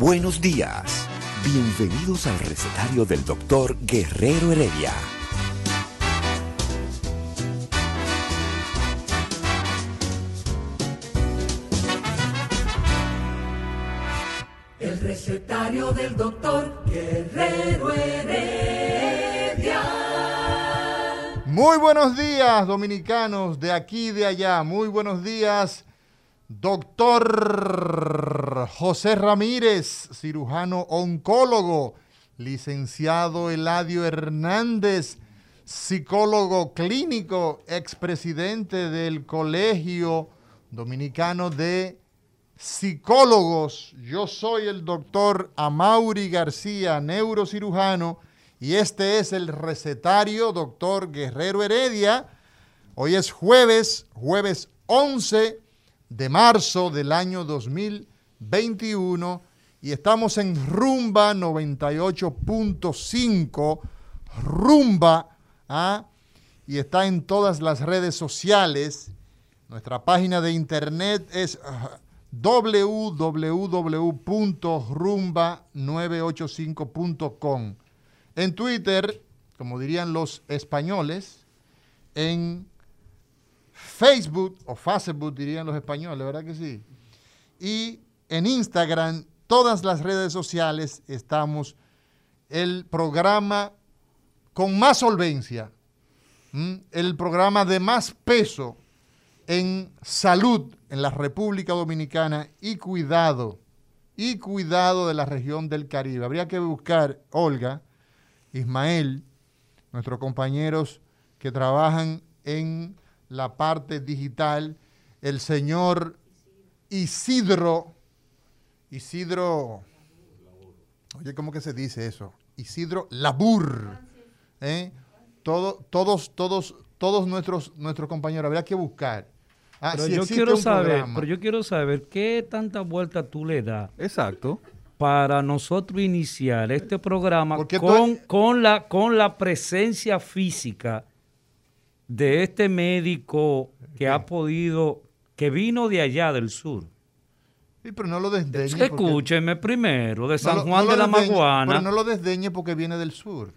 Buenos días. Bienvenidos al recetario del doctor Guerrero Heredia. El recetario del doctor Guerrero Heredia. Muy buenos días, dominicanos, de aquí y de allá. Muy buenos días, doctor José Ramírez, cirujano oncólogo, licenciado Eladio Hernández, psicólogo clínico, expresidente del Colegio Dominicano de Psicólogos. Yo soy el doctor Amaury García, neurocirujano, y este es el recetario doctor Guerrero Heredia. Hoy es jueves, jueves 11 de marzo del año 2021 y estamos en Rumba 98.5, Rumba, ¿ah? y está en todas las redes sociales. Nuestra página de internet es uh, www.rumba985.com. En Twitter, como dirían los españoles, en Facebook o Facebook dirían los españoles, ¿verdad que sí? Y en Instagram, todas las redes sociales estamos el programa con más solvencia, el programa de más peso en salud en la República Dominicana y cuidado, y cuidado de la región del Caribe. Habría que buscar, Olga, Ismael, nuestros compañeros que trabajan en la parte digital, el señor Isidro, Isidro, oye, ¿cómo que se dice eso? Isidro Labur. ¿eh? Todo, todos, todos, todos nuestros, nuestros compañeros, habría que buscar. Ah, pero si yo quiero saber, programa. pero yo quiero saber qué tanta vuelta tú le das Exacto. para nosotros iniciar este programa con, con la, con la presencia física de este médico que ha podido, que vino de allá del sur. Sí, pero no lo desdeñe. porque- Escúcheme primero, de no San lo- Juan no de la desdeñe, Maguana. Pero no lo desdeñe porque viene del sur.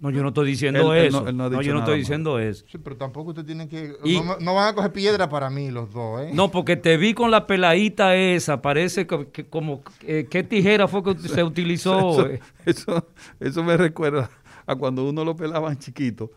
No, yo no estoy diciendo Él- él eso. no- él no ha no, dicho yo no estoy diciendo eso. Sí, pero tampoco usted tiene que... Y- no, no van a coger piedra para mí los dos, ¿eh? No, porque te vi con la peladita esa, parece que, que como, eh, ¿qué tijera fue que se utilizó? Eso, eso, eso me recuerda a cuando uno lo pelaban chiquito.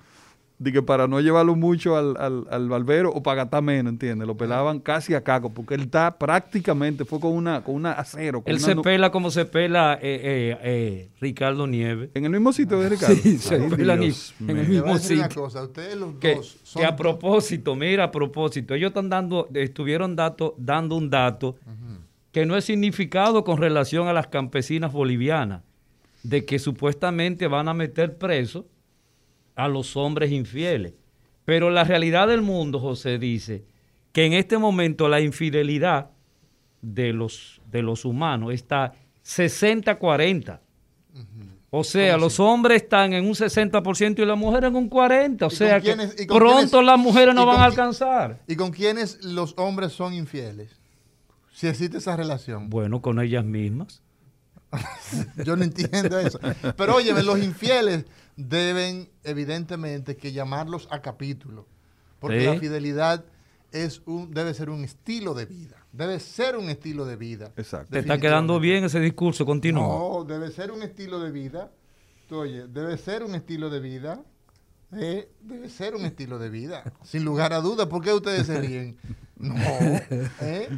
De que para no llevarlo mucho al, al, al barbero o para gastar menos, ¿entiendes? Lo pelaban casi a caco, porque él está prácticamente, fue con una, con una acero. Con Él una se pela como se pela eh, eh, eh, Ricardo Nieves. En el mismo sitio de Ricardo. Sí, se Ay, pela ni- Dios en el mismo una sitio. cosa, ustedes los Que, dos son... que a propósito, mira, a propósito, ellos están dando, estuvieron dato, dando un dato que no es significado con relación a las campesinas bolivianas, de que supuestamente van a meter preso a los hombres infieles. Pero la realidad del mundo, José, dice que en este momento la infidelidad de los, de los humanos está 60-40. O sea, los hombres están en un 60% y las mujeres en un 40%. O ¿Y sea que quiénes- pronto quiénes- las mujeres no van a alcanzar. ¿Y con quiénes los hombres son infieles? Si existe esa relación. Bueno, con ellas mismas. Yo no entiendo eso. Pero óyeme, los infieles deben evidentemente que llamarlos a capítulo. Porque Sí. la fidelidad es un, debe ser un estilo de vida. Debe ser un estilo de vida. Exacto. Te está quedando bien ese discurso, continúa. No, debe ser un estilo de vida. Tú, Oye, debe ser un estilo de vida. Eh, debe ser un estilo de vida. Sin lugar a dudas. ¿Por qué ustedes se ríen? No. ¿eh?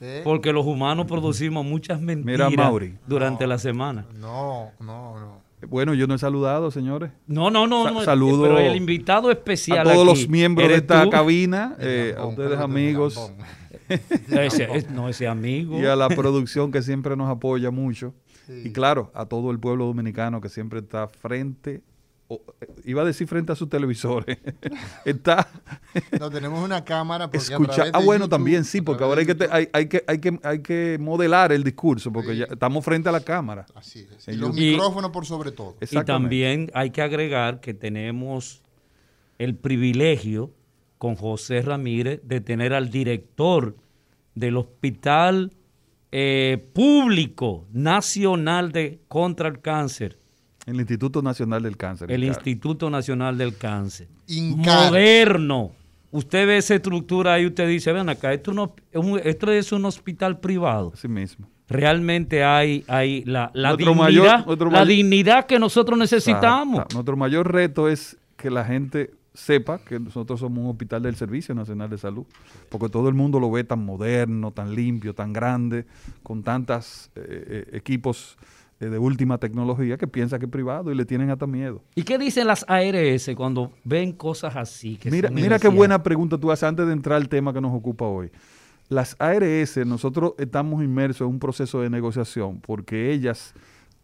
¿Eh? Porque los humanos producimos muchas mentiras Mira, Mauri. durante No. la semana. No, no, no. Bueno, yo no he saludado, señores. No, no, no. Sa- no, saludo pero el invitado especial. A todos aquí los miembros de esta tú. cabina, eh, a ustedes amigos lambón. Ese, es- no, ese amigo. y a la producción que siempre nos apoya mucho. Sí. Y claro, a todo el pueblo dominicano que siempre está frente, o- eh, iba a decir frente a sus televisores, está No, tenemos una cámara porque a escucha. Ah, bueno, YouTube- también sí, porque ahora hay que, te- hay, hay que, hay, que, hay que modelar el discurso, porque Sí. ya estamos frente a la cámara. Así es. Y los. Y- micrófonos por sobre todo. Y también hay que agregar que tenemos el privilegio con José Ramírez de tener al director del Hospital eh, Público Nacional de contra el Cáncer, El Instituto Nacional del Cáncer. el INCAR. Instituto Nacional del Cáncer. Incar. Moderno. Usted ve esa estructura ahí y usted dice, ven acá, esto, no, es un- esto es un hospital privado. Así mismo. Realmente hay, hay la, la dignidad, mayor- la mayor- dignidad que nosotros necesitamos. Exacto. Nuestro mayor reto es que la gente sepa que nosotros somos un hospital del Servicio Nacional de Salud, porque todo el mundo lo ve tan moderno, tan limpio, tan grande, con tantos equipos eh, de última tecnología que piensa que es privado y le tienen hasta miedo. ¿Y qué dicen las ARS cuando ven cosas así? que Mira, mira qué buena pregunta tú haces antes de entrar al tema que nos ocupa hoy. Las ARS, nosotros estamos inmersos en un proceso de negociación porque ellas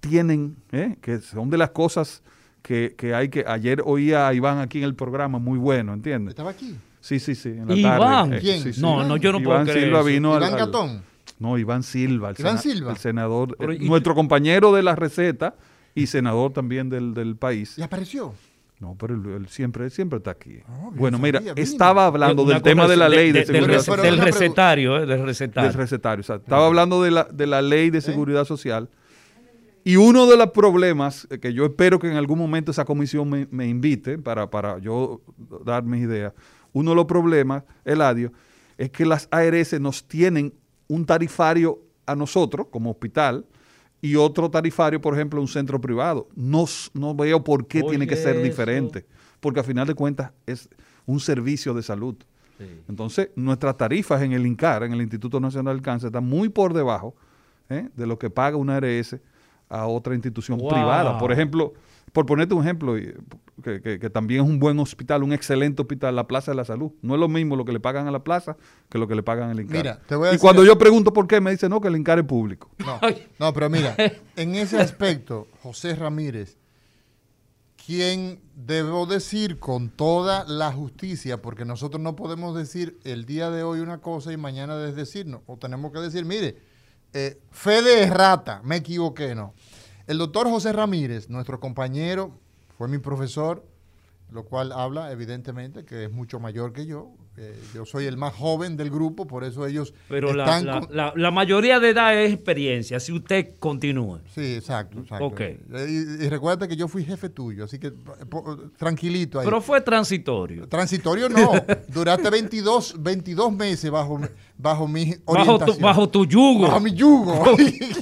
tienen, ¿eh? que son de las cosas que, que hay que... Ayer oía a Iván aquí en el programa, muy bueno, ¿entiendes? Estaba aquí. Sí, sí, sí. En la Iván. tarde. eh, ¿Quién? sí, sí. No, no, yo no puedo Iván Silva vino Iván al- Gatón. No, Iván Silva. El Iván sena- Silva. El senador, Pero, eh, ¿y- nuestro compañero de la receta y senador también del, del país. Y apareció. No, pero él, él siempre, él siempre está aquí. Yo bueno, no mira, vino. estaba hablando Una del tema de la ley de, del, seguridad Pero del recetario, eh, del recetario. del recetario. o sea, estaba hablando de la, de la ley de seguridad social. Y uno de los problemas, eh, que yo espero que en algún momento esa comisión me, me invite para, para yo dar mis ideas, uno de los problemas, Eladio, es que las ARS nos tienen un tarifario a nosotros como hospital y otro tarifario, por ejemplo, a un centro privado. No, no veo por qué tiene que ser eso. diferente, porque a final de cuentas es un servicio de salud. Entonces, nuestras tarifas en el INCAR, en el Instituto Nacional del Cáncer, están muy por debajo ¿eh? de lo que paga una ARS a otra institución Wow. privada. Por ejemplo, por ponerte un ejemplo, que, que- que también es un buen hospital, un excelente hospital, la Plaza de la Salud. No es lo mismo lo que le pagan a la plaza que lo que le pagan al INCAR. Mira, te voy a y decir- cuando yo pregunto por qué, me dicen, no, que el INCAR es público. No, no, pero mira, en ese aspecto, José Ramírez, quien debo decir con toda la justicia, porque nosotros no podemos decir el día de hoy una cosa y mañana desdecirnos, o tenemos que decir, mire, eh, fe de errata, me equivoqué, no. El doctor José Ramírez, nuestro compañero, fue mi profesor, lo cual habla evidentemente que es mucho mayor que yo. Eh, yo soy el más joven del grupo, por eso ellos Pero la, están la- con- la- la mayoría de edad es experiencia, si usted continúa. Sí, exacto, exacto. Ok. Eh, Y, y recuerda que yo fui jefe tuyo, así que po- tranquilito ahí. Pero fue transitorio. Transitorio no, duraste 22, 22 meses bajo, mi- bajo mi Bajo tu, orientación. bajo tu yugo. Bajo mi yugo.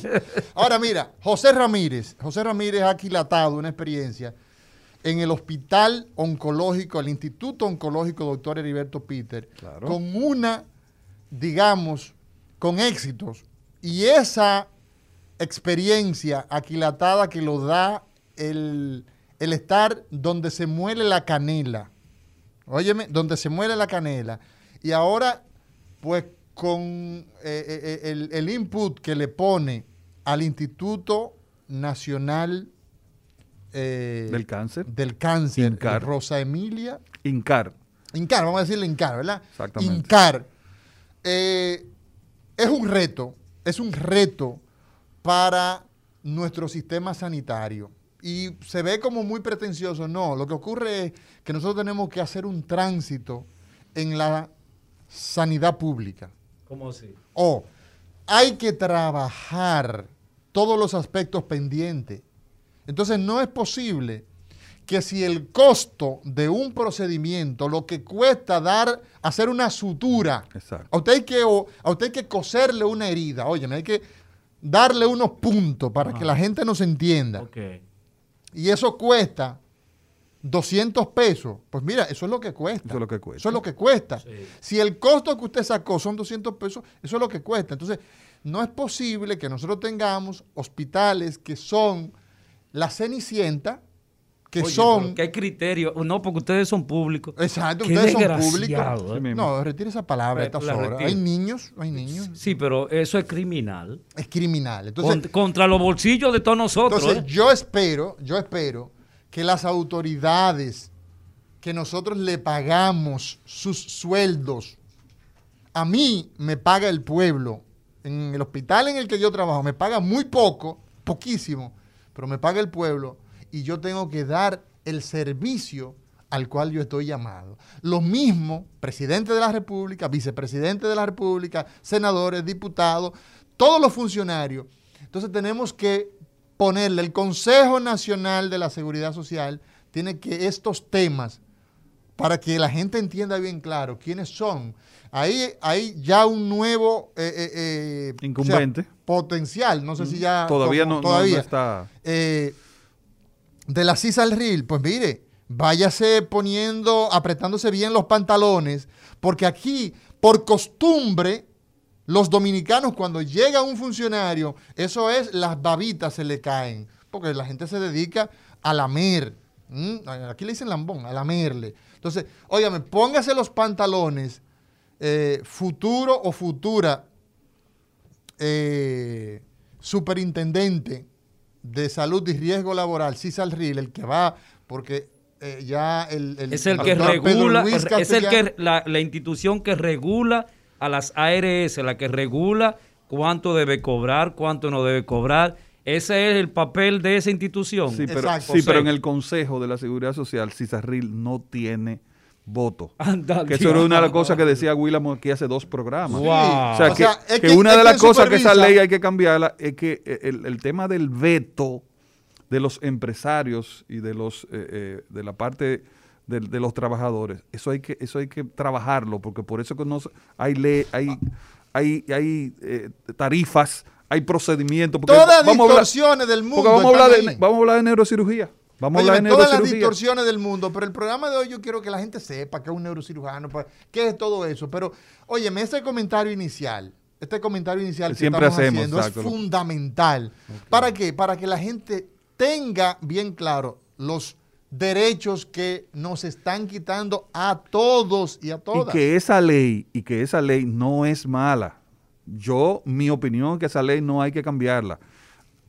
Ahora mira, José Ramírez, José Ramírez ha aquilatado una experiencia en el Hospital Oncológico, el Instituto Oncológico Doctor Heriberto Peter, Claro. con una, digamos, con éxitos. Y esa experiencia aquilatada que lo da el, el estar donde se muele la canela. Óyeme, donde se muele la canela. Y ahora, pues con eh, eh, eh, el, el input que le pone al Instituto Nacional eh, Del cáncer. del cáncer, INCAR. Rosa Emilia INCAR. Incar, vamos a decirle Incar, ¿verdad? Exactamente. Incar. eh, es un reto, es un reto para nuestro sistema sanitario. Y se ve como muy pretencioso. No, lo que ocurre es que nosotros tenemos que hacer un tránsito en la sanidad pública. ¿Cómo así? O hay que trabajar todos los aspectos pendientes. Entonces no es posible que si el costo de un procedimiento, lo que cuesta dar, hacer una sutura, Exacto. a usted hay que, o- a usted hay que coserle una herida, oye, hay que darle unos puntos para que la gente nos entienda. Y eso cuesta 200 pesos. Pues mira, eso es lo que cuesta. Eso es lo que cuesta. Eso es lo que cuesta. Sí. Si el costo que usted sacó son 200 pesos, eso es lo que cuesta. Entonces, no es posible que nosotros tengamos hospitales que son la Cenicienta, que Oye, son... ¿Qué criterio? No, porque ustedes son públicos. Exacto, Qué ustedes son públicos. ¿eh? No, retire esa palabra a estas horas. Hay niños, hay niños. Sí, pero eso es criminal. Es criminal. Entonces, Cont- contra los bolsillos de todos nosotros. Entonces, ¿eh? yo espero, yo espero que las autoridades que nosotros le pagamos sus sueldos, a mí me paga el pueblo, en el hospital en el que yo trabajo, me paga muy poco, poquísimo, pero me paga el pueblo y yo tengo que dar el servicio al cual yo estoy llamado. Lo mismo, presidente de la República, vicepresidente de la República, senadores, diputados, todos los funcionarios. Entonces tenemos que ponerle, el Consejo Nacional de la Seguridad Social tiene que estos temas, para que la gente entienda bien claro quiénes son, ahí hay ya un nuevo eh, eh, eh, o sea, Incumbente. potencial, no sé si ya... Todavía como- no, todavía no está. eh, de la CISA al RIL, pues mire, váyase poniendo, apretándose bien los pantalones, porque aquí, por costumbre, los dominicanos cuando llega un funcionario, eso es, las babitas se le caen, porque la gente se dedica a lamer. ¿m? Aquí le dicen lambón, a lamerle. Entonces, óigame, póngase los pantalones, eh, futuro o futura eh, superintendente de salud y riesgo laboral, Cisal Ril, el que va, porque eh, ya el, el- es el que regula, Luis es el que la, la institución que regula a las ARS, la que regula cuánto debe cobrar, cuánto no debe cobrar. Ese es el papel de esa institución. Sí, pero, sí, pero en el Consejo de la Seguridad Social, Cisarril no tiene voto. Anda, que eso era una de las cosas que decía William aquí hace dos programas. Wow. O sea, O que, sea, es que que- una es de que las cosas que esa ley hay que cambiarla es que eh, el, el tema del veto de los empresarios y de los eh, eh, de la parte de, de los trabajadores, eso hay que eso hay que trabajarlo porque por eso que no se- hay ley, hay hay hay eh, tarifas, hay procedimientos. porque Todas las hablar- distorsiones del mundo. porque vamos a hablar de vamos a hablar de neurocirugía. Vamos a Óyeme, hablar de todas las distorsiones del mundo, pero el programa de hoy yo quiero que la gente sepa que es un neurocirujano, pues, qué es todo eso. Pero, óyeme, ese comentario inicial, este comentario inicial Que siempre estamos hacemos, haciendo exacto. es fundamental. ¿Para qué? Para que la gente tenga bien claro los derechos que nos están quitando a todos y a Y todas. que esa ley, y que esa ley no es mala. Yo, mi opinión es que esa ley no hay que cambiarla.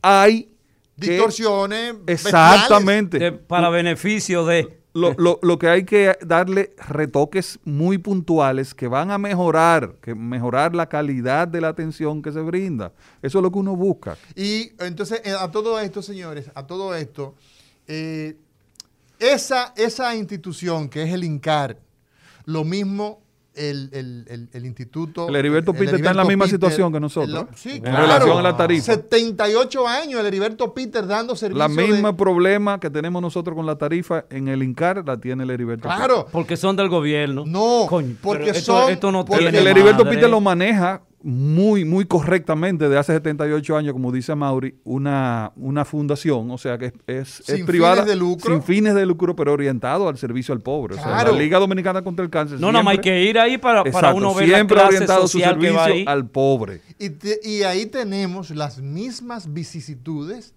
Hay que- distorsiones. Exactamente. De- para beneficio de... Lo, lo- lo que hay que darle retoques muy puntuales que van a mejorar, que mejorar la calidad de la atención que se brinda. Eso es lo que uno busca. Y entonces, eh, a todo esto, señores, a todo esto, eh, esa, esa institución que es el INCAR, lo mismo el, el- el- el instituto. El Heriberto Peter está en la misma Peter, situación que nosotros, el- sí, En claro. relación a la tarifa. 78 años el Heriberto Peter dando servicio. La de- misma problema que tenemos nosotros con la tarifa en el INCAR la tiene el Heriberto. Claro. Porque son del gobierno. No, Coño, porque esto, son- esto no porque- El, tiene el Heriberto madre. Peter lo maneja muy, muy correctamente de hace 78 años, como dice Mauri, una, una fundación, o sea que es, es Sin privada, fines de lucro. sin fines de lucro, pero orientado al servicio al pobre. O sea, Claro. la Liga Dominicana contra el Cáncer. No, nada más hay siempre- que ir ahí para, para Exacto, uno ver la siempre clase orientado su social servicio al pobre. Y, te- y ahí tenemos las mismas vicisitudes.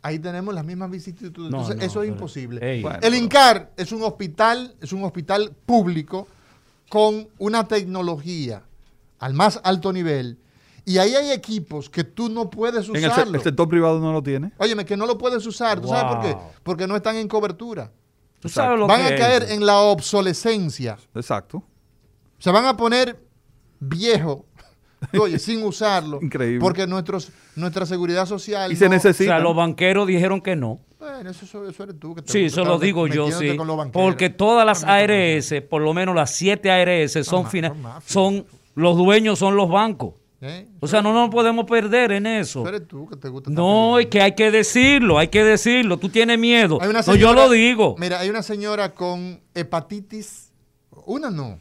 Ahí tenemos las mismas vicisitudes. No, Entonces, no, eso es pero- imposible. Bueno. el INCAR es un hospital, es un hospital público con una tecnología al más alto nivel. Y ahí hay equipos que tú no puedes En el, el sector privado no lo tiene. Óyeme, que no lo puedes usar. ¿Tú sabes por qué? Porque no están en cobertura. Tú sabes lo Van que a es. caer en la obsolescencia. Exacto. Se van a poner viejo, oye, sin usarlo. Increíble. Porque nuestros, nuestra seguridad social. Y se no- O necesita. sea, los banqueros dijeron que no. Bueno, eso, eso- eso eres tú. Que te Sí, eso lo digo yo, sí. con los banqueros. Porque todas las No, no, no, no. ARS, por lo menos las siete ARS, son, ma- fina- son mafias. son los dueños son los bancos. ¿Eh? O sea, no nos podemos perder en eso. Eres tú que te gusta No, es que hay que decirlo, hay que decirlo. Tú tienes miedo. Una No, yo señora- lo digo. Mira, hay una señora con hepatitis. Una no.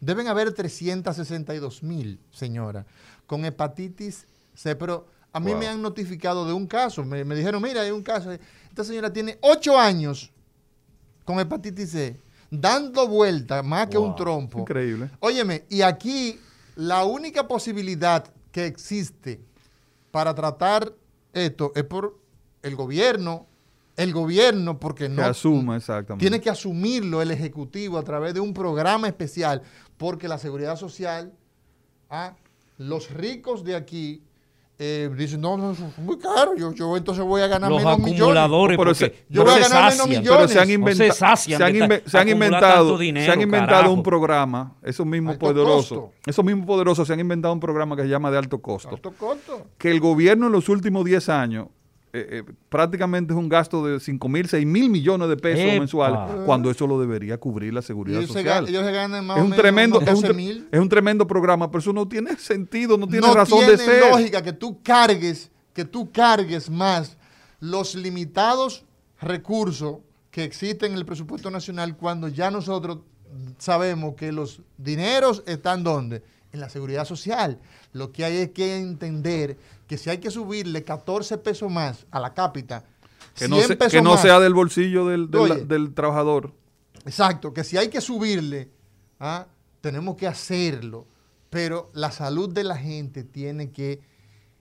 Deben haber 362 mil, señora, con hepatitis C. Pero a mí Wow. me han notificado de un caso. Me, me dijeron, mira, hay un caso. Esta señora tiene 8 años con hepatitis C, dando vuelta más que un trompo. Increíble. Óyeme, y aquí la única posibilidad que existe para tratar esto es por el gobierno el gobierno, porque Que no asuma, exactamente. tiene que asumirlo el Ejecutivo a través de un programa especial, porque la seguridad social, ah, los ricos de aquí eh, dicen, no, no, eso es muy caro, yo, yo entonces voy a ganar Los menos millones. acumuladores, Pero porque se- yo no voy a ganar menos sacian. millones. Pero se han, No se han inve- se inventado, dinero, se han inventado carajo. un programa, esos mismos Alto poderosos, costo. esos mismos poderosos se han inventado un programa que se llama de alto costo. Alto costo. Que el gobierno en los últimos 10 años eh, eh, prácticamente es un gasto de 5 mil, 6 mil millones de pesos Epa. mensuales, cuando eso lo debería cubrir la seguridad ellos, social. ellos se ganan más es o un menos tremendo, es un, 12 tre- mil. es un tremendo programa, pero eso no tiene sentido, no tiene no razón tiene de ser. lógica que tú cargues, que tú cargues más los limitados recursos que existen en el presupuesto nacional cuando ya nosotros sabemos que los dineros están donde? En la seguridad social. Lo que hay es que entender que si hay que subirle 14 pesos más a la cápita, Que no, 100 se- pesos que no más, sea del bolsillo del, del- Oye. del trabajador. Exacto, que si hay que subirle, ¿ah? tenemos que hacerlo, pero la salud de la gente tiene que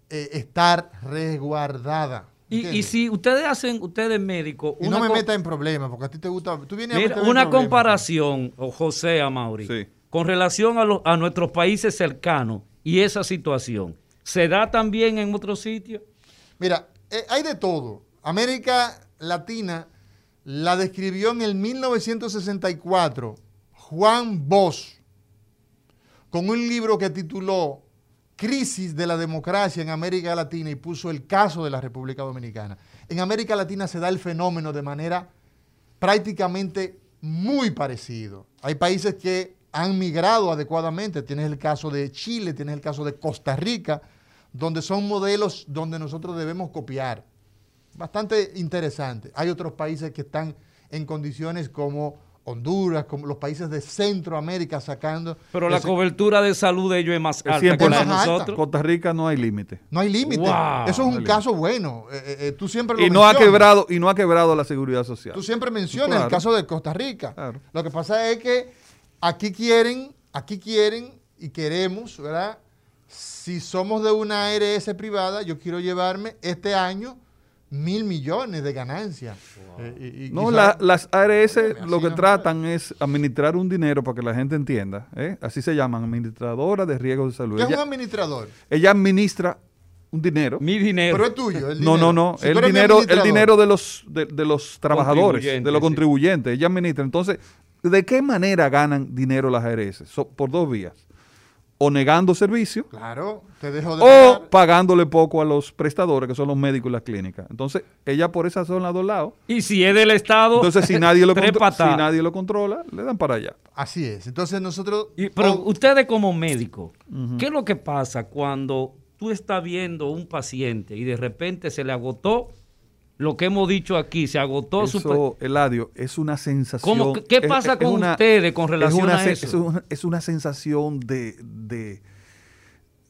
eh, estar resguardada. Y, y si ustedes hacen, ustedes médicos, Y no me metas en problemas, porque a ti te gusta. Tú vienes Mira, una comparación, o José Amauri, Sí. con relación a, los- a nuestros países cercanos y esa situación, ¿se da también en otros sitios? Mira, eh, hay de todo. América Latina la describió en el 1964 Juan Bosch con un libro que tituló Crisis de la democracia en América Latina y puso el caso de la República Dominicana. En América Latina se da el fenómeno de manera prácticamente muy parecido. Hay países que han migrado adecuadamente. Tienes el caso de Chile, tienes el caso de Costa Rica, donde son modelos donde nosotros debemos copiar. Bastante interesante. Hay otros países que están en condiciones como Honduras, como los países de Centroamérica sacando. Pero la ese- cobertura de salud de ellos es más alta 100%. que la de alta. nosotros. Costa Rica no hay límite. No hay límite. Wow. Eso es un caso bueno. Eh, eh, eh, tú siempre lo Y no ha quebrado, y no ha quebrado la seguridad social. Tú siempre mencionas Claro. el caso de Costa Rica. Claro. Lo que pasa es que aquí quieren, aquí quieren y queremos, ¿verdad? Si somos de una ARS privada, yo quiero llevarme este año mil millones de ganancias. Eh, y- y No, quizá- la- las ARS lo que no. tratan es administrar un dinero para que la gente entienda. ¿eh? Así se llaman, administradora de riesgos de salud. ¿Qué es un Ella, administrador? ella administra un dinero. Mi dinero. Pero es tuyo. el No, dinero. no, no. Si tú el dinero, el dinero de los, de, de los trabajadores, de Contribuyentes, los sí. contribuyentes. Ella administra. Entonces, ¿de qué manera ganan dinero las ARS? So- por dos vías. O negando servicios Claro, te dejo de o pagar. pagándole poco a los prestadores, que son los médicos y las clínicas. Entonces, ella por esas son las dos lados. y si es del Estado, Entonces, si nadie, lo contro- si nadie lo controla, le dan para allá. Así es. Entonces nosotros... Y- pero o- ustedes como médicos, ¿qué es lo que pasa cuando tú estás viendo un paciente y de repente se le agotó lo que hemos dicho aquí, se agotó su... Eso, Eladio, es una sensación. ¿Cómo que- qué pasa es con una- ustedes con relación una a eso? Es una, es una sensación de, de-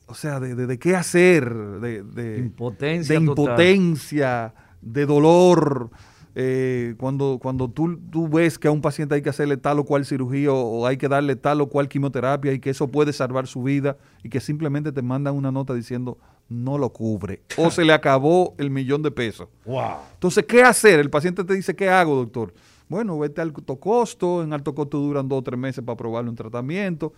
o sea, de, de- de qué hacer, de, Impotencia de total. impotencia, de dolor. eh, cuando cuando tú, tú ves que a un paciente hay que hacerle tal o cual cirugía o, o hay que darle tal o cual quimioterapia y que eso puede salvar su vida y que simplemente te mandan una nota diciendo no lo cubre o se le acabó el millón de pesos. Wow. Entonces, ¿qué hacer? El paciente te dice, ¿qué hago, doctor? Bueno, vete al alto costo, en alto costo duran dos o tres meses para probarle un tratamiento,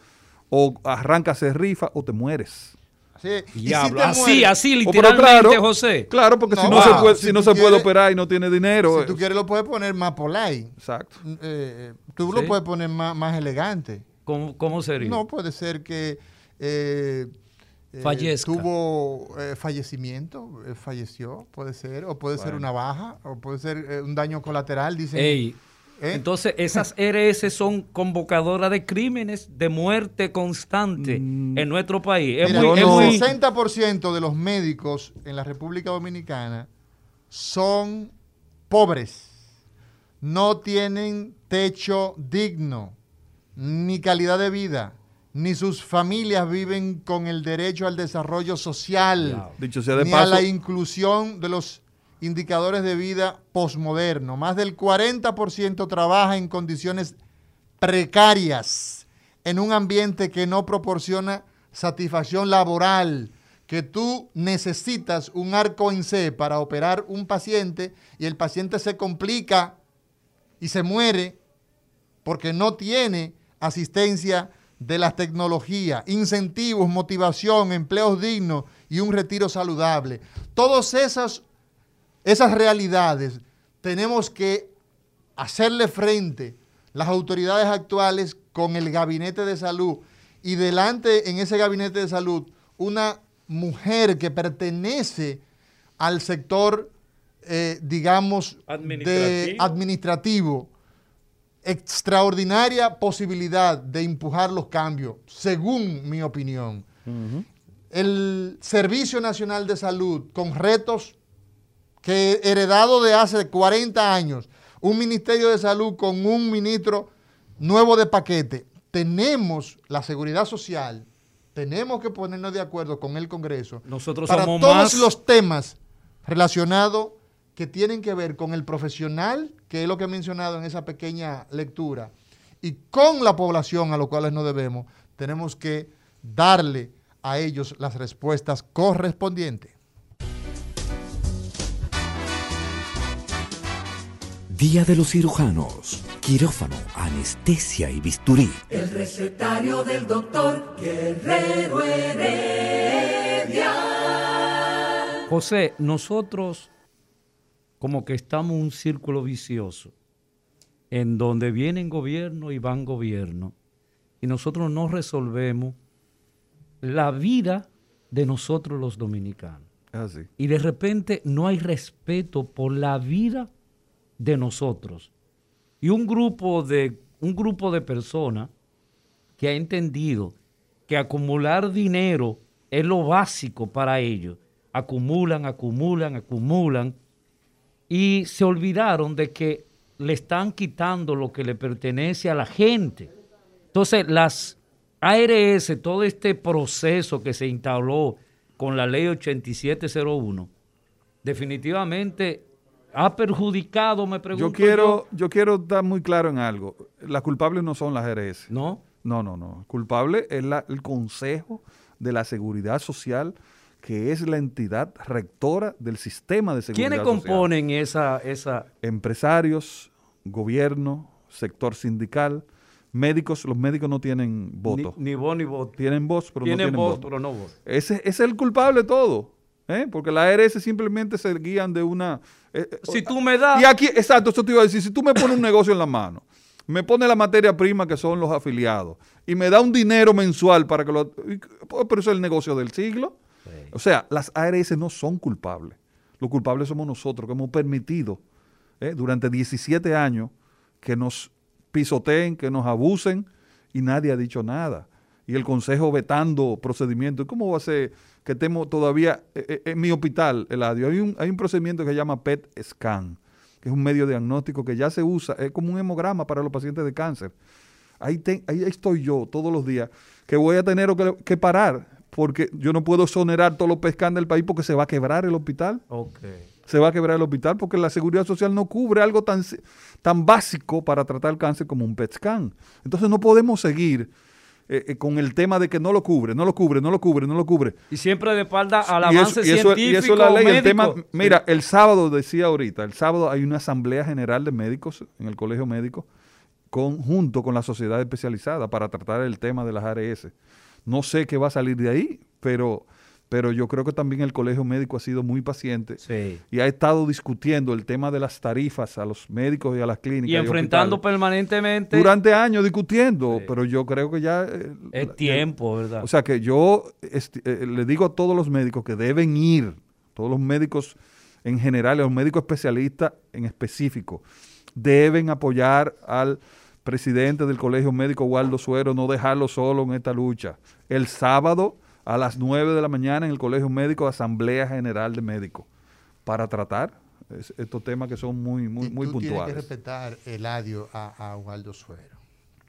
o arrancas de rifa o te mueres. así, y si así, así literalmente, José. Claro, porque si No, no, wow. se puede, Si si no se puede quieres- operar y no tiene dinero. Si tú eh, quieres lo puedes poner más polite. Exacto. Eh, eh, tú lo Sí. puedes poner más, más elegante. ¿Cómo, cómo sería? No, puede ser que eh, eh, Fallezca. tuvo eh, fallecimiento, eh, falleció, puede ser, o puede ser una baja, o puede ser eh, un daño colateral, dicen. Ey, ¿Eh? Entonces, esas RS son convocadoras de crímenes de muerte constante en nuestro país. Es Mira, muy, es muy- 60% de los médicos en la República Dominicana son pobres, no tienen techo digno, ni calidad de vida, ni sus familias viven con el derecho al desarrollo social. Dicho sea de ni a la inclusión de los indicadores de vida posmoderno. Más del 40% trabaja en condiciones precarias, en un ambiente que no proporciona satisfacción laboral, que tú necesitas un arco en C para operar un paciente y el paciente se complica y se muere porque no tiene asistencia de las tecnologías, incentivos, motivación, empleos dignos y un retiro saludable. Todas esas, esas realidades tenemos que hacerle frente las autoridades actuales con el gabinete de salud y delante en ese gabinete de salud una mujer que pertenece al sector, eh, digamos, de administrativo extraordinaria posibilidad de empujar los cambios, según mi opinión. El Servicio Nacional de Salud, con retos que heredado de hace 40 años, un Ministerio de Salud con un ministro nuevo de paquete, tenemos la seguridad social, tenemos que ponernos de acuerdo con el Congreso Nosotros para somos todos más- los temas relacionados que tienen que ver con el profesional, que es lo que he mencionado en esa pequeña lectura, y con la población a lo cual nos debemos, tenemos que darle a ellos las respuestas correspondientes. Día de los cirujanos, quirófano, anestesia y bisturí. El recetario del doctor Guerrero Heredia. José, nosotros como que estamos en un círculo vicioso en donde vienen gobierno y van gobierno y nosotros no resolvemos la vida de nosotros los dominicanos. Así. Y de repente no hay respeto por la vida de nosotros. Y un grupo de, un grupo de personas que ha entendido que acumular dinero es lo básico para ellos. Acumulan, acumulan, acumulan. Y se olvidaron de que le están quitando lo que le pertenece a la gente. Entonces, las ARS, todo este proceso que se instaló con la ley 8701, definitivamente ha perjudicado, me pregunto Yo quiero, yo quiero estar muy claro en algo. Las culpables no son las RS. ¿No? No, no, no. Culpable es la- el Consejo de la Seguridad Social, que es la entidad rectora del sistema de seguridad ¿Quiénes social. componen esa, esa? Empresarios, gobierno, sector sindical, médicos. Los médicos no tienen voto. Ni, ni voz ni voto. Tienen voz, pero Tienen no tienen voz, voto. pero no voz. Ese, ese es el culpable de todo. ¿eh? Porque las ARS simplemente se guían de una... eh, eh, Si tú me das... y aquí, exacto, eso te iba a decir, si tú me pones un negocio en la mano, me pones la materia prima que son los afiliados y me da un dinero mensual para que lo... pues, Pero eso es el negocio del siglo. O sea, las ARS no son culpables. Los culpables somos nosotros que hemos permitido ¿eh? durante 17 años que nos pisoteen, que nos abusen y nadie ha dicho nada. Y el Consejo vetando procedimientos. ¿Cómo va a ser que estemos todavía eh, eh, en mi hospital, Eladio? Hay un, hay un procedimiento que se llama PET scan, que es un medio diagnóstico que ya se usa, es como un hemograma para los pacientes de cáncer. Ahí, estoy yo todos los días, que voy a tener que parar, porque yo no puedo exonerar todos los PET scan del país porque se va a quebrar el hospital Ok. se va a quebrar el hospital porque la seguridad social no cubre algo tan, tan básico para tratar el cáncer como un PET scan. Entonces no podemos seguir eh, eh, con el tema de que no lo cubre, no lo cubre, no lo cubre, no lo cubre. Y siempre de espalda al Y avance eso, y eso- científico y eso es la ley. El tema, mira, el sábado decía ahorita, el sábado hay una asamblea general de médicos en el colegio médico con, junto con la sociedad especializada para tratar el tema de las ARS. No sé qué va a salir de ahí, pero, pero yo creo que también el colegio médico ha sido muy paciente Sí. y ha estado discutiendo el tema de las tarifas a los médicos y a las clínicas. Y enfrentando permanentemente durante años discutiendo, Sí. pero yo creo que ya... eh, es tiempo, ¿verdad? o sea que yo esti- eh, le digo a todos los médicos que deben ir, todos los médicos en general, los médicos especialistas en específico, deben apoyar al presidente del Colegio Médico, Waldo Suero, no dejarlo solo en esta lucha. El sábado a las 9 de la mañana en el Colegio Médico, Asamblea General de Médicos, para tratar es- estos temas que son muy, muy, Y muy tú tienes que puntuales. respetar, Eladio, a, a Waldo Suero.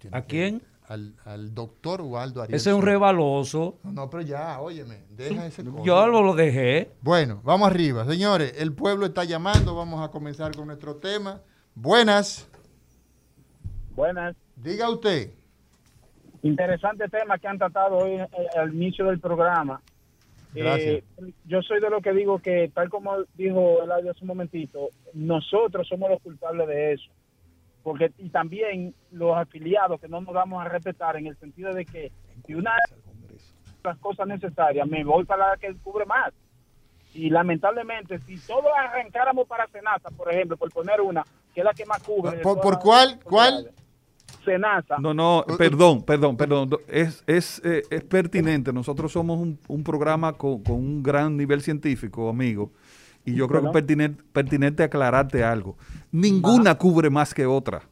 Tienes ¿A que- quién? Al, al doctor Waldo Ariel Ese es un rebaloso. No, no, pero ya, óyeme, deja ese. Yo lo, lo dejé. Bueno, vamos arriba. Señores, el pueblo está llamando. Vamos a comenzar con nuestro tema. Buenas. Buenas. Diga usted. Interesante tema que han tratado hoy eh, al inicio del programa. Gracias. Eh, yo soy de lo que digo que, tal como dijo Eladio hace un momentito, nosotros somos los culpables de eso. Porque, y también los afiliados que no nos vamos a respetar en el sentido de que si una de las cosas necesarias me voy para la que cubre más. Y lamentablemente, si todos arrancáramos para Senasa, por ejemplo, por poner una, que es la que más cubre. ¿Por, por cuál? ¿Cuál? Senasa. No, no, perdón, perdón, perdón. Es, es, eh, es pertinente. Nosotros somos un, un programa con, con un gran nivel científico, amigo. Y yo creo que es pertinente, pertinente aclararte algo. Ninguna cubre más que otra.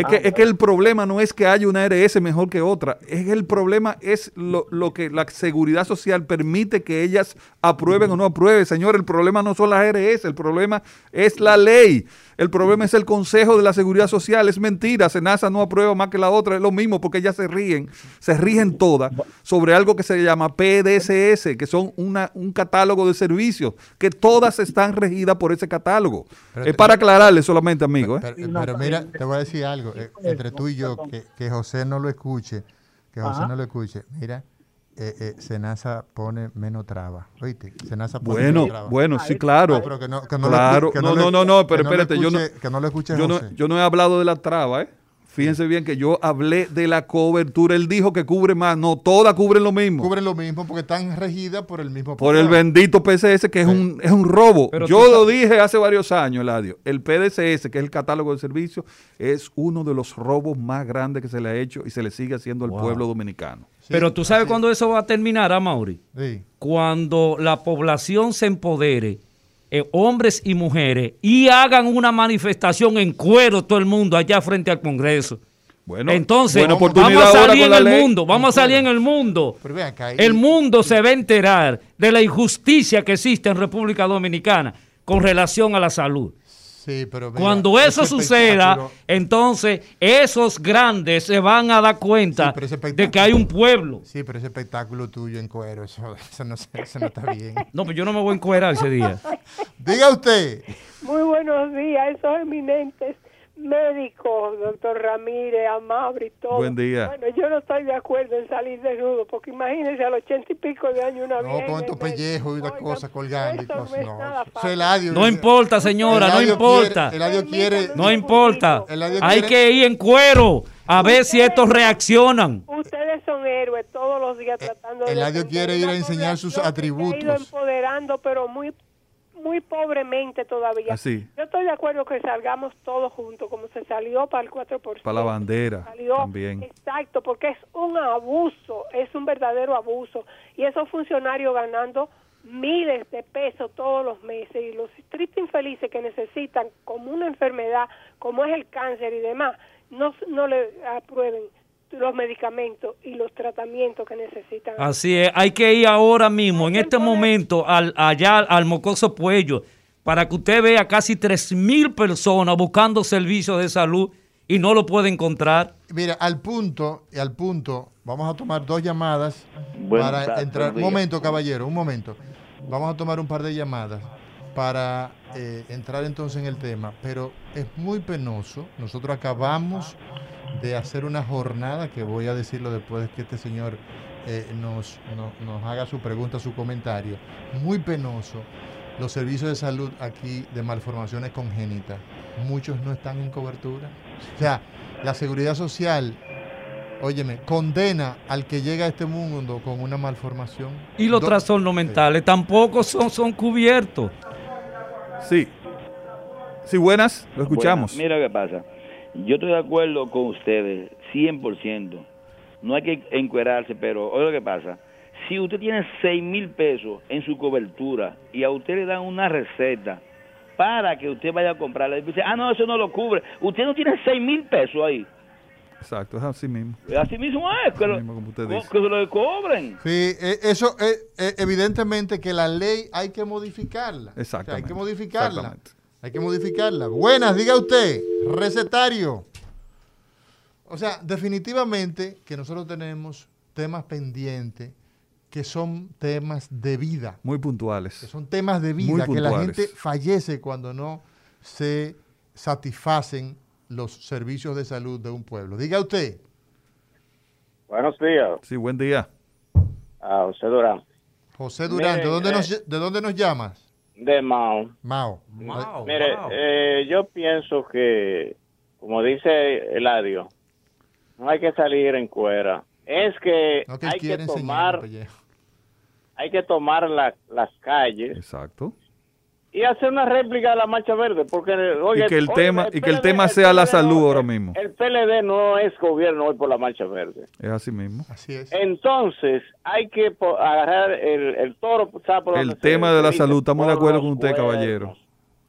Es que, es que el problema no es que haya una ARS mejor que otra, es que el problema es lo, lo que la seguridad social permite que ellas aprueben o no aprueben. Señor, el problema no son las ARS, el problema es la ley. El problema es el Consejo de la Seguridad Social. Es mentira, Senasa no aprueba más que la otra, es lo mismo porque ellas se ríen, se rigen todas sobre algo que se llama PDSS, que son una, un catálogo de servicios, que todas están regidas por ese catálogo. Pero es para aclararle solamente, amigo. ¿eh? Pero, mira, te voy a decir algo. Eh, entre tú y yo, que, que José no lo escuche, que José Ajá. no lo escuche. Mira, eh, eh, Senasa pone menos traba. Oíste, Senasa pone Bueno, menos traba. bueno, sí, claro. No, pero que no, que no Claro, que no, no, no, no, pero espérate, yo no- que no lo escuche Yo no, José. yo no he hablado de la traba, ¿eh? Fíjense bien que yo hablé de la cobertura. Él dijo que cubre más. No, todas cubren lo mismo. Cubren lo mismo porque están regidas por el mismo por el bendito PCS, que es un, es un robo. Pero Yo lo dije hace varios años, Eladio. El PDCS, que es el catálogo de servicios, es uno de los robos más grandes que se le ha hecho y se le sigue haciendo al pueblo dominicano. Sí, Pero tú sabes cuándo eso va a terminar, a Mauri. Sí. Cuando la población se empodere, eh, hombres y mujeres, y hagan una manifestación en cuero todo el mundo allá frente al Congreso. Bueno, Entonces, vamos a salir en el ley. mundo, vamos a salir en el mundo. El mundo se va a enterar de la injusticia que existe en República Dominicana con relación a la salud. Sí, pero mira, Cuando eso suceda, entonces esos grandes se van a dar cuenta Sí, pero de que hay un pueblo. Sí, pero ese espectáculo tuyo en cuero, eso, eso no, se- eso no está bien. No, pues yo no me voy a encuerar ese día. Diga usted. Muy buenos días, esos eminentes médicos, doctor Ramírez, Amabri, todo. Buen día. Bueno, yo no estoy de acuerdo en salir desnudo, porque imagínense a los ochenta y pico de años una No, vieja con estos el pellejos y una Oiga, cosa colgando y cosas. No, es No, eso Eladio. No importa, señora, no importa. quiere- Eladio quiere. No importa. Eladio Hay quiere- que ir en cuero a ver si estos reaccionan. Ustedes son héroes todos los días tratando de... Eh, Eladio defender quiere ir a enseñar sus se ha ido atributos. empoderando, pero muy muy pobremente todavía. Así. Yo estoy de acuerdo que salgamos todos juntos, como se salió para el 4%. Para la bandera Salió, también. Exacto, porque es un abuso, es un verdadero abuso. Y esos funcionarios ganando miles de pesos todos los meses y los tristes infelices que necesitan como una enfermedad, como es el cáncer y demás, no, no le aprueben los medicamentos y los tratamientos que necesitan. Así es, hay que ir ahora mismo, en este momento, al, allá al Mocoso Puello, para que usted vea casi 3 mil personas buscando servicios de salud y no lo puede encontrar. Mira, al punto, y al punto, vamos a tomar dos llamadas Buenas para entrar. Un momento, caballero, un momento. Vamos a tomar un par de llamadas para eh, entrar entonces en el tema. Pero es muy penoso. Nosotros acabamos de hacer una jornada, que voy a decirlo después de que este señor eh, nos, no- nos haga su pregunta, su comentario. Muy penoso. Los servicios de salud aquí de malformaciones congénitas, muchos no están en cobertura. O sea, la seguridad social, óyeme, condena al que llega a este mundo con una malformación. Y los Do- trastornos mentales tampoco son, son cubiertos. Sí. Sí, buenas, lo escuchamos. Mira qué pasa. Yo estoy de acuerdo con ustedes, 100%. No hay que encuerarse, pero oye lo que pasa. Si usted tiene 6 mil pesos en su cobertura y a usted le dan una receta para que usted vaya a comprarla, y dice, ah, no, eso no lo cubre. Usted no tiene 6 mil pesos ahí. Exacto, es así mismo. Así mismo es, que, lo, mismo como usted dice. que se lo cobren. Sí, eh, eso eh, eh, evidentemente que la ley hay que modificarla. O sea, Exactamente, hay que modificarla. exactamente. Hay que modificarla. Buenas, diga usted, recetario. O sea, definitivamente que nosotros tenemos temas pendientes que son temas de vida. Muy que puntuales. son temas de vida, que la gente fallece cuando no se satisfacen los servicios de salud de un pueblo. Diga usted. Buenos días Sí, buen día. a José Durán. José Durán, ¿de dónde, eh, nos, ¿de dónde nos llamas? De Mao. Mao. Mire, eh, yo pienso que, como dice Eladio, no hay que salir en cuera. Es que No que hay que enseñar tomar, hay que tomar la- las calles Exacto. Y hacer una réplica de la Marcha Verde, porque oye, y que el oye, tema, y que el PLD tema sea la salud no- ahora mismo. El PLD no es gobierno hoy por la Marcha Verde. Es así mismo. Así es. Entonces, hay que agarrar el, el toro. ¿sabe por El tema de la salud, estamos de acuerdo con usted, cuernos. caballero.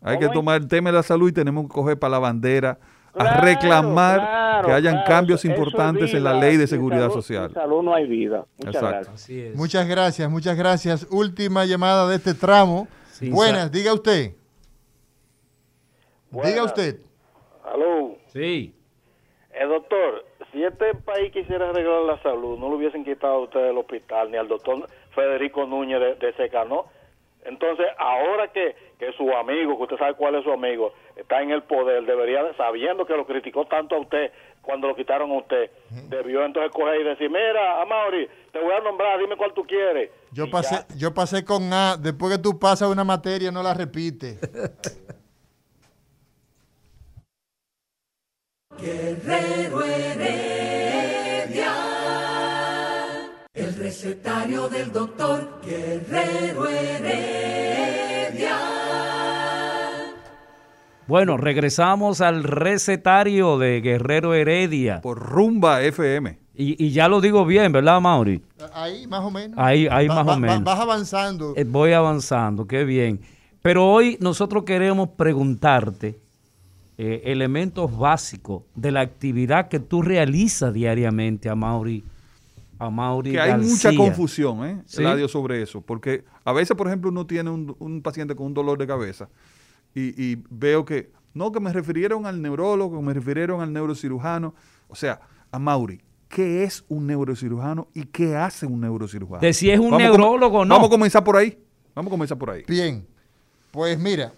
Hay que tomar el tema de la salud y tenemos que coger para la bandera a reclamar claro, que hayan claro, cambios importantes en la ley de seguridad salud- social. Sin salud no hay vida. Muchas Exacto. gracias. Muchas gracias, muchas gracias. Última llamada de este tramo. Sí, Buenas, sa- diga usted. Diga usted. Aló. Sí. Eh, doctor, si este país quisiera arreglar la salud, no le hubiesen quitado a usted el hospital ni al doctor Federico Núñez de, de Secanó. Entonces, ahora que, que su amigo, que usted sabe cuál es su amigo, está en el poder, debería, sabiendo que lo criticó tanto a usted cuando lo quitaron a usted, debió entonces coger y decir, mira, Amaury, te voy a nombrar, dime cuál tú quieres. Yo pasé, yo pasé con A. Después que tú pasas una materia, no la repites. Guerrero Heredia. Recetario del doctor Guerrero Heredia. Bueno, regresamos al recetario de Guerrero Heredia. Por Rumba FM. Y, y ya lo digo bien, ¿verdad, Mauri? Ahí, más o menos. Ahí, ahí Va- más va- o va- menos. Vas avanzando. Eh, Voy avanzando, qué bien. Pero hoy nosotros queremos preguntarte eh, elementos básicos de la actividad que tú realizas diariamente a Mauri. A Mauri Que hay mucha confusión, ¿eh? ¿Sí? Eladio, sobre eso. Porque a veces, por ejemplo, uno tiene un, un paciente con un dolor de cabeza y, y veo que, no, que me refirieron al neurólogo, que me refirieron al neurocirujano. O sea, a Mauri, ¿qué es un neurocirujano y qué hace un neurocirujano? De si es un Vamos neurólogo o no. Vamos a comenzar por ahí. Vamos a comenzar por ahí. Bien, pues mira,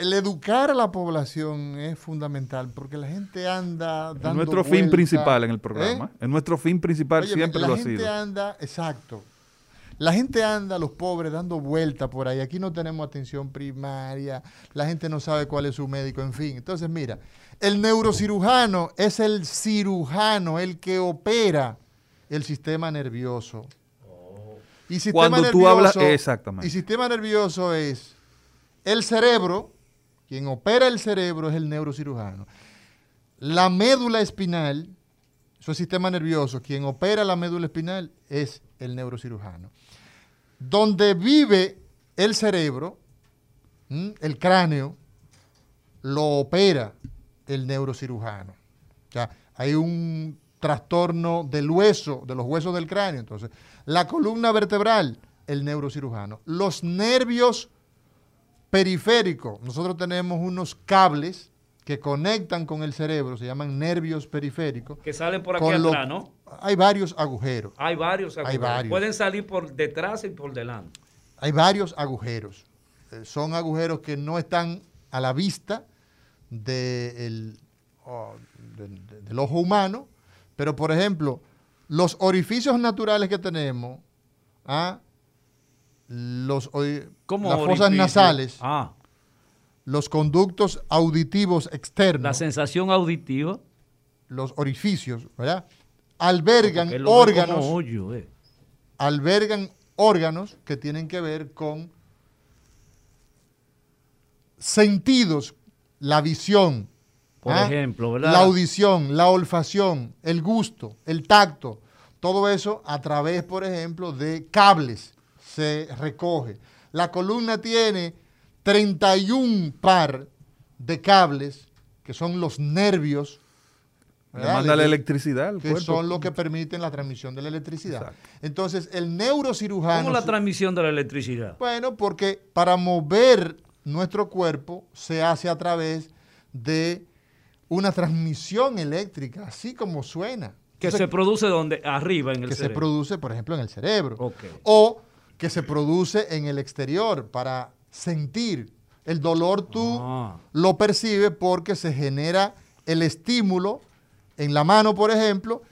el educar a la población es fundamental porque la gente anda dando Es nuestro fin principal en el ¿eh? programa. Es nuestro fin principal, siempre la lo ha gente sido. anda, exacto. La gente anda, los pobres, dando vueltas por ahí. Aquí no tenemos atención primaria, la gente no sabe cuál es su médico, en fin. Entonces, mira, el neurocirujano es el cirujano, el que opera el sistema nervioso. Y sistema Cuando tú hablas- nervioso- exactamente. Y sistema nervioso es el cerebro, quien opera el cerebro es el neurocirujano. La médula espinal, es sistema nervioso, quien opera la médula espinal es el neurocirujano. Donde vive el cerebro, el cráneo, lo opera el neurocirujano. O hay un trastorno del hueso, de los huesos del cráneo. Entonces, la columna vertebral, el neurocirujano. Los nervios periféricos, nosotros tenemos unos cables que conectan con el cerebro, se llaman nervios periféricos. Que salen por aquí atrás, ¿no? Hay varios agujeros. Hay varios Hay agujeros. varios. Pueden salir por detrás y por delante. Hay varios agujeros. Eh, son agujeros que no están a la vista de el- oh, del- de- del ojo humano, pero por ejemplo, los orificios naturales que tenemos, ¿ah? Los, ¿Cómo las fosas nasales, Ah, los conductos auditivos externos, la sensación auditiva. los orificios, ¿verdad? Albergan órganos, hoyo, eh. albergan órganos que tienen que ver con sentidos, la visión, Por ¿ah? ejemplo, ¿verdad? la audición, la olfacción, el gusto, el tacto, todo eso a través, por ejemplo, de cables se recoge. La columna tiene 31 par de cables que son los nervios. Le ¿verdad? manda la electricidad al que cuerpo. son los que permiten la transmisión de la electricidad. Entonces, el neurocirujano... ¿Cómo la transmisión de la electricidad? Bueno, porque para mover nuestro cuerpo se hace a través de una transmisión eléctrica, así como suena. Que Entonces, se produce donde arriba en el que se cerebro. produce, por ejemplo, en el cerebro. Ok. O que se produce en el exterior para sentir. El dolor tú Ah. lo percibes porque se genera el estímulo en la mano, por ejemplo,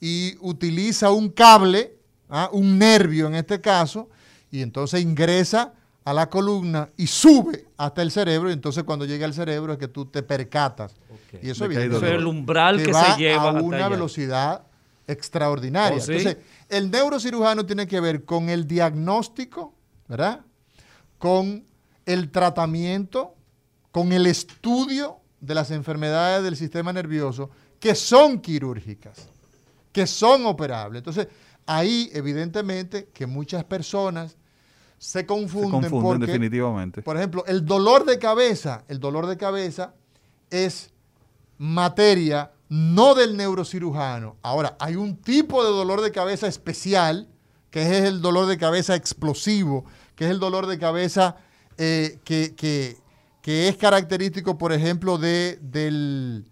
y utiliza un cable ¿ah? un nervio en este caso, y entonces ingresa a la columna y sube hasta el cerebro, y entonces cuando llega al cerebro es que tú te percatas. Y eso evidentemente dolor. el umbral que va se lleva a hasta una allá. velocidad extraordinaria. ¿Oh, sí? Entonces, el neurocirujano tiene que ver con el diagnóstico, ¿verdad? Con el tratamiento, con el estudio de las enfermedades del sistema nervioso que son quirúrgicas, que son operables. Entonces, ahí evidentemente que muchas personas se Se confunden, confunden porque, definitivamente. por ejemplo, el dolor de cabeza, el dolor de cabeza es materia no del neurocirujano. Ahora, hay un tipo de dolor de cabeza especial, que es el dolor de cabeza explosivo, que es el dolor de cabeza eh, que, es característico, por ejemplo, de, del,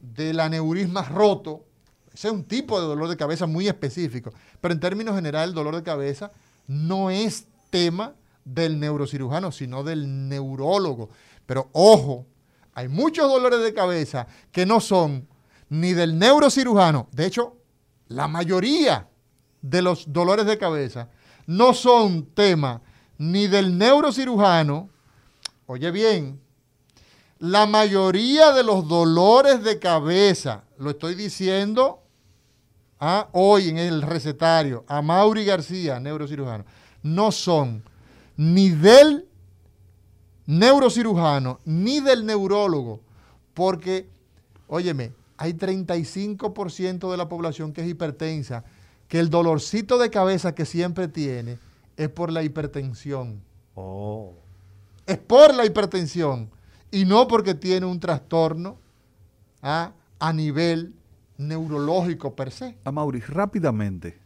del aneurisma roto. Ese es un tipo de dolor de cabeza muy específico. Pero en términos generales, el dolor de cabeza no es tema del neurocirujano, sino del neurólogo. Pero ojo, hay muchos dolores de cabeza que no son ni del neurocirujano. De hecho, la mayoría de los dolores de cabeza no son tema ni del neurocirujano. Oye bien, la mayoría de los dolores de cabeza, lo estoy diciendo ah, hoy en el recetario, a Mauri García, neurocirujano, no son ni del neurocirujano ni del neurólogo, porque, óyeme, hay 35% de la población que es hipertensa, que el dolorcito de cabeza que siempre tiene es por la hipertensión. Oh. Es por la hipertensión y no porque tiene un trastorno ah, a nivel neurológico per se. A Mauri, rápidamente,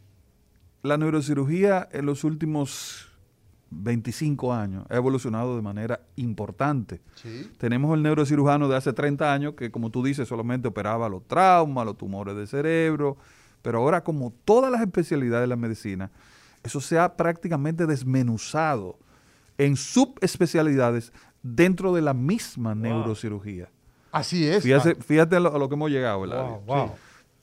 la neurocirugía en los últimos 25 años ha evolucionado de manera importante. Sí. Tenemos el neurocirujano de hace 30 años que, como tú dices, solamente operaba los traumas, los tumores de cerebro, pero ahora como todas las especialidades de la medicina, eso se ha prácticamente desmenuzado en subespecialidades dentro de la misma neurocirugía. Así es. Fíjate, fíjate a lo, a lo que hemos llegado. Wow, wow. Sí.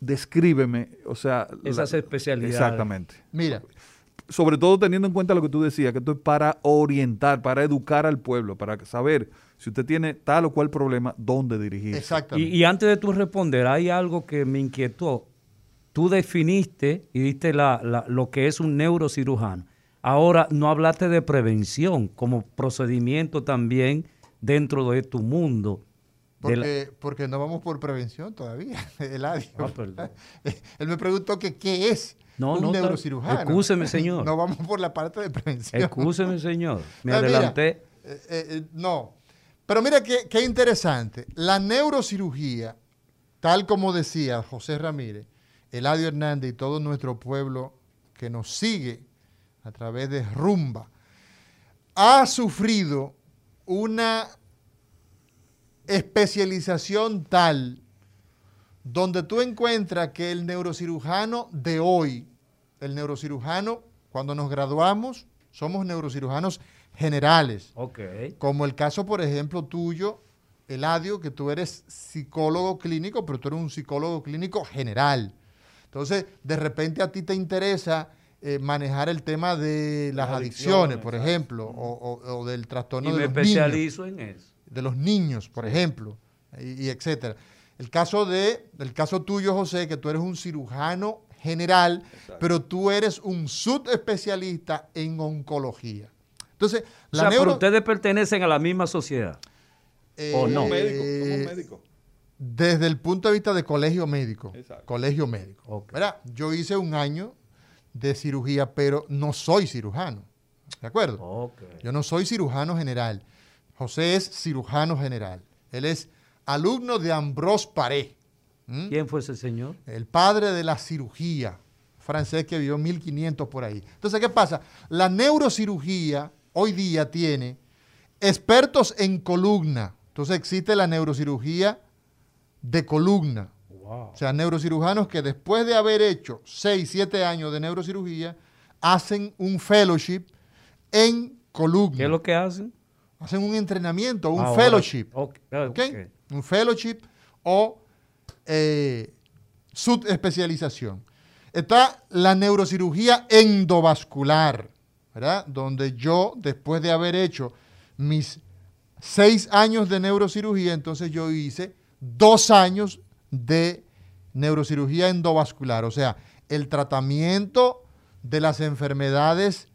Descríbeme, o sea... Esas especialidades. Exactamente. Mira, Sobre todo teniendo en cuenta lo que tú decías, que esto es para orientar, para educar al pueblo, para saber si usted tiene tal o cual problema, dónde dirigirse. Y, exactamente. y antes de tú responder, hay algo que me inquietó. Tú definiste y diste la- la- lo que es un neurocirujano. Ahora no hablaste de prevención como procedimiento también dentro de tu mundo. la- Porque, porque no vamos por prevención todavía, Eladio. Ah, perdón. Él me preguntó que qué es No, un no, neurocirujano. excúseme, señor. No vamos por la parte de prevención. Excúseme, señor. Me Ah, adelanté. eh, eh, eh, no. Pero mira qué, qué interesante. La neurocirugía, tal como decía José Ramírez, Eladio Hernández y todo nuestro pueblo que nos sigue a través de Rumba, ha sufrido una especialización tal donde tú encuentras que el neurocirujano de hoy, el neurocirujano, cuando nos graduamos, somos neurocirujanos generales. Ok. Como el caso, por ejemplo, tuyo, Eladio, que tú eres psicólogo clínico, pero tú eres un psicólogo clínico general. Entonces, de repente a ti te interesa eh, manejar el tema de las, Las adicciones, adicciones, por ejemplo, o, o- o del trastorno Y de me los niños especializo en eso. de los niños, por ejemplo, y, y etcétera. El caso de, el caso tuyo, José, que tú eres un cirujano general, pero tú eres un subespecialista en oncología. Entonces, O la sea, neuro- pero ustedes pertenecen a la misma sociedad. ¿O no? Somos médicos, eh, somos médicos. Desde el punto de vista de colegio médico. Exacto. Colegio médico. Ok. ¿verdad? Yo hice un año de cirugía, pero no soy cirujano. ¿De acuerdo? Yo no soy cirujano general. José es cirujano general. Él es alumno de Ambrose Paré, ¿m? ¿Quién fue ese señor? el padre de la cirugía francés que vivió 1500 por ahí. Entonces, ¿qué pasa? La neurocirugía hoy día tiene expertos en columna. Entonces existe la neurocirugía de columna. Wow. O sea, neurocirujanos que después de haber hecho 6, 7 años de neurocirugía, hacen un fellowship en columna. ¿Qué es lo que hacen? Hacen un entrenamiento, un Ah, fellowship. ok, ah, ¿ok? Un fellowship o eh, subespecialización. Está la neurocirugía endovascular, ¿verdad? Donde yo, después de haber hecho mis seis años de neurocirugía, entonces yo hice dos años de neurocirugía endovascular, o sea, el tratamiento de las enfermedades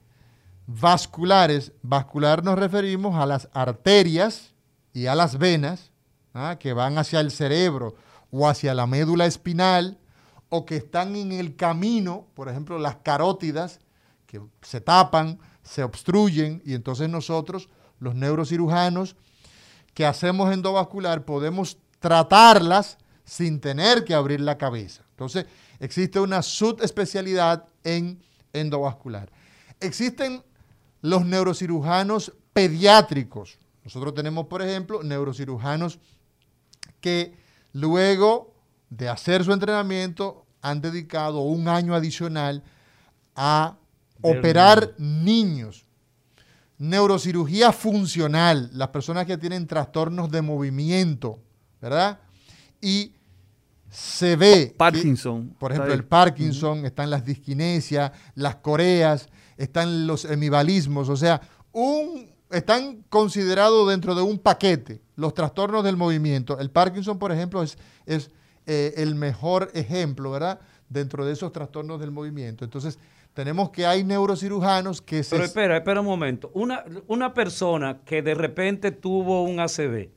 vasculares. Vascular nos referimos a las arterias y a las venas ¿ah? que van hacia el cerebro o hacia la médula espinal o que están en el camino, por ejemplo, las carótidas que se tapan, se obstruyen y entonces nosotros, los neurocirujanos que hacemos endovascular, podemos tratarlas sin tener que abrir la cabeza. Entonces, existe una subespecialidad en endovascular. Existen los neurocirujanos pediátricos. Nosotros tenemos, por ejemplo, neurocirujanos que luego de hacer su entrenamiento han dedicado un año adicional a operar niños. Neurocirugía funcional, las personas que tienen trastornos de movimiento, ¿verdad? Y se ve. Parkinson. por ejemplo, el Parkinson, están las disquinesias, las coreas, están los hemibalismos, o sea, un, están considerados dentro de un paquete los trastornos del movimiento. El Parkinson, por ejemplo, es, es eh, el mejor ejemplo, ¿verdad? Dentro de esos trastornos del movimiento. Entonces, tenemos que hay neurocirujanos que se... Pero espera, espera un momento. Una, una persona que de repente tuvo un ACV,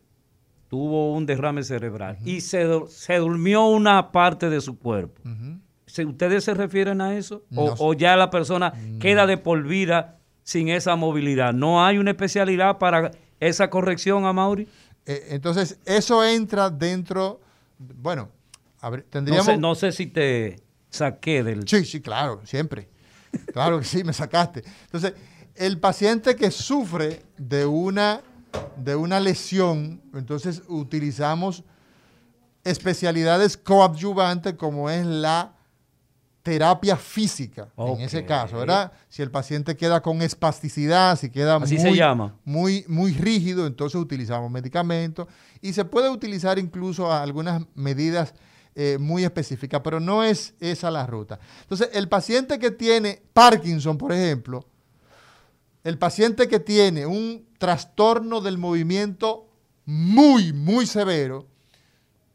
tuvo un derrame cerebral y se, se, durmió una parte de su cuerpo. ¿Ustedes se refieren a eso? O, ya la persona queda de por vida sin esa movilidad? ¿No hay una especialidad para esa corrección, Amaury? Eh, entonces, eso entra dentro, bueno, a ver, tendríamos... No sé, no sé si te saqué del... Sí, sí, claro, siempre. Claro que sí, me sacaste. Entonces, el paciente que sufre de una de una lesión, entonces utilizamos especialidades coadyuvantes como es la terapia física, en ese caso, ¿verdad? Si el paciente queda con espasticidad, si queda muy, muy, muy rígido, entonces utilizamos medicamentos y se puede utilizar incluso algunas medidas eh, muy específicas, pero no es esa la ruta. Entonces, el paciente que tiene Parkinson, por ejemplo, el paciente que tiene un trastorno del movimiento muy, muy severo,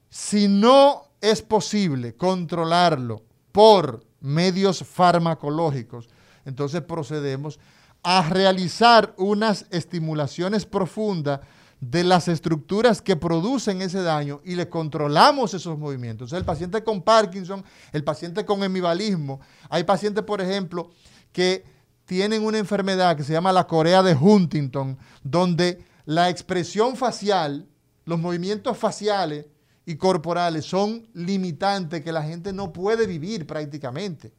si no es posible controlarlo por medios farmacológicos, entonces procedemos a realizar unas estimulaciones profundas de las estructuras que producen ese daño y le controlamos esos movimientos. el paciente con Parkinson, el paciente con hemibalismo, hay pacientes, por ejemplo, que tienen una enfermedad que se llama la Corea de Huntington, donde la expresión facial, los movimientos faciales y corporales son limitantes que la gente no puede vivir prácticamente.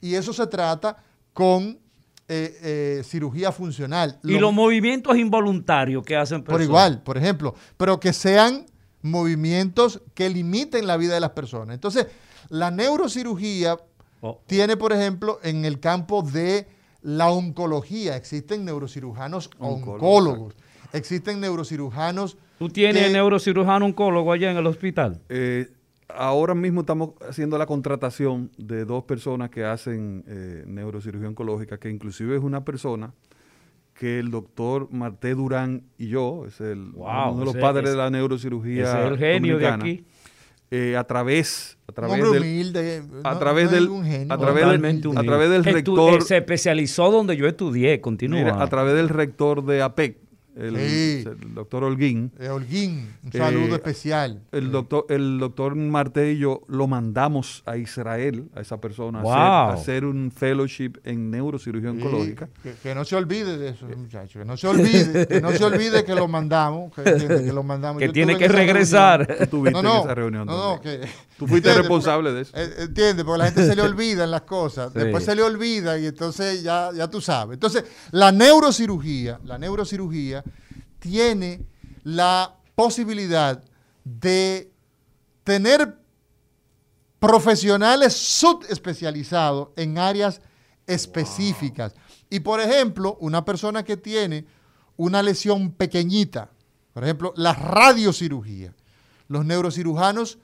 Y eso se trata con eh, eh, cirugía funcional. Y los, movimientos involuntarios que hacen personas. Por igual, por ejemplo, pero que sean movimientos que limiten la vida de las personas. Entonces, la neurocirugía oh. tiene, por ejemplo, en el campo de la oncología. Existen neurocirujanos oncólogos. Existen neurocirujanos. ¿Tú tienes neurocirujano oncólogo allá en el hospital? Eh, ahora mismo estamos haciendo la contratación de dos personas que hacen eh, neurocirugía oncológica, que inclusive es una persona que el doctor Marté Durán y yo, es el, uno de los padres de la neurocirugía. Es el genio de aquí. Eh, a través a través del a través del a través del, a través del rector se especializó donde yo estudié continúa a través del rector de APEC el, doctor Holguín. Eh, Holguín, un saludo eh, especial. El doctor, el doctor Marte y yo lo mandamos a Israel, a esa persona, a, hacer, un fellowship en neurocirugía oncológica. Que, no se olvide de eso, muchachos, que no se olvide, que no se olvide que lo mandamos, que, lo mandamos. Que tiene que regresar. Tú tuviste en esa reunión. No, no, que, Tú fuiste responsable de eso. Eh, entiende, porque la gente se le olvidan las cosas, después se le olvida y entonces ya, ya tú sabes. Entonces, la neurocirugía, la neurocirugía tiene la posibilidad de tener profesionales subespecializados en áreas específicas. Y por ejemplo, una persona que tiene una lesión pequeñita, por ejemplo, la radiocirugía. Los neurocirujanos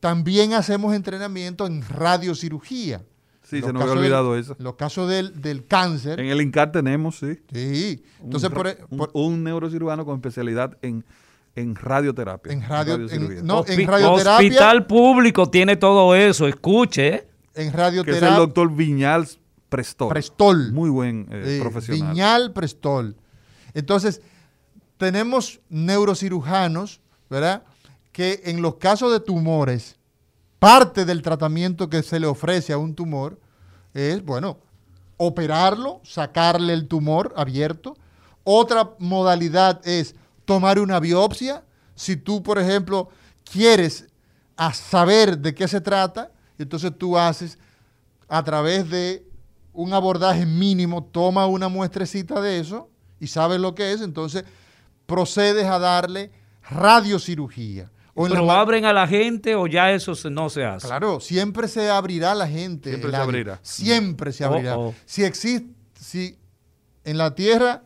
también hacemos entrenamiento en radiocirugía. Sí, Los se nos había olvidado del- eso. Los casos del, del cáncer. En el INCAR tenemos, sí. Sí. Entonces, un, por, ra- e- un- por- un neurocirujano con especialidad en, en radioterapia. En radio- radiocirugía. en- no, Hospi- radioterapia- Hospital público tiene todo eso, escuche. en que es el radioterapia. doctor Viñal Prestol. Prestol. Muy buen eh, eh, profesional. Viñal Prestol. Entonces, tenemos neurocirujanos, ¿verdad? Que en los casos de tumores, parte del tratamiento que se le ofrece a un tumor es, bueno, operarlo, sacarle el tumor abierto. Otra modalidad es tomar una biopsia. Si tú, por ejemplo, quieres a saber de qué se trata, entonces tú haces a través de un abordaje mínimo, toma una muestrecita de eso y sabes lo que es, entonces procedes a darle radiocirugía. O en Pero abren a la gente o ya eso no se hace. Claro, siempre se abrirá la gente. Siempre se abrirá. Siempre se Oh, abrirá. oh. Si existe, si en la tierra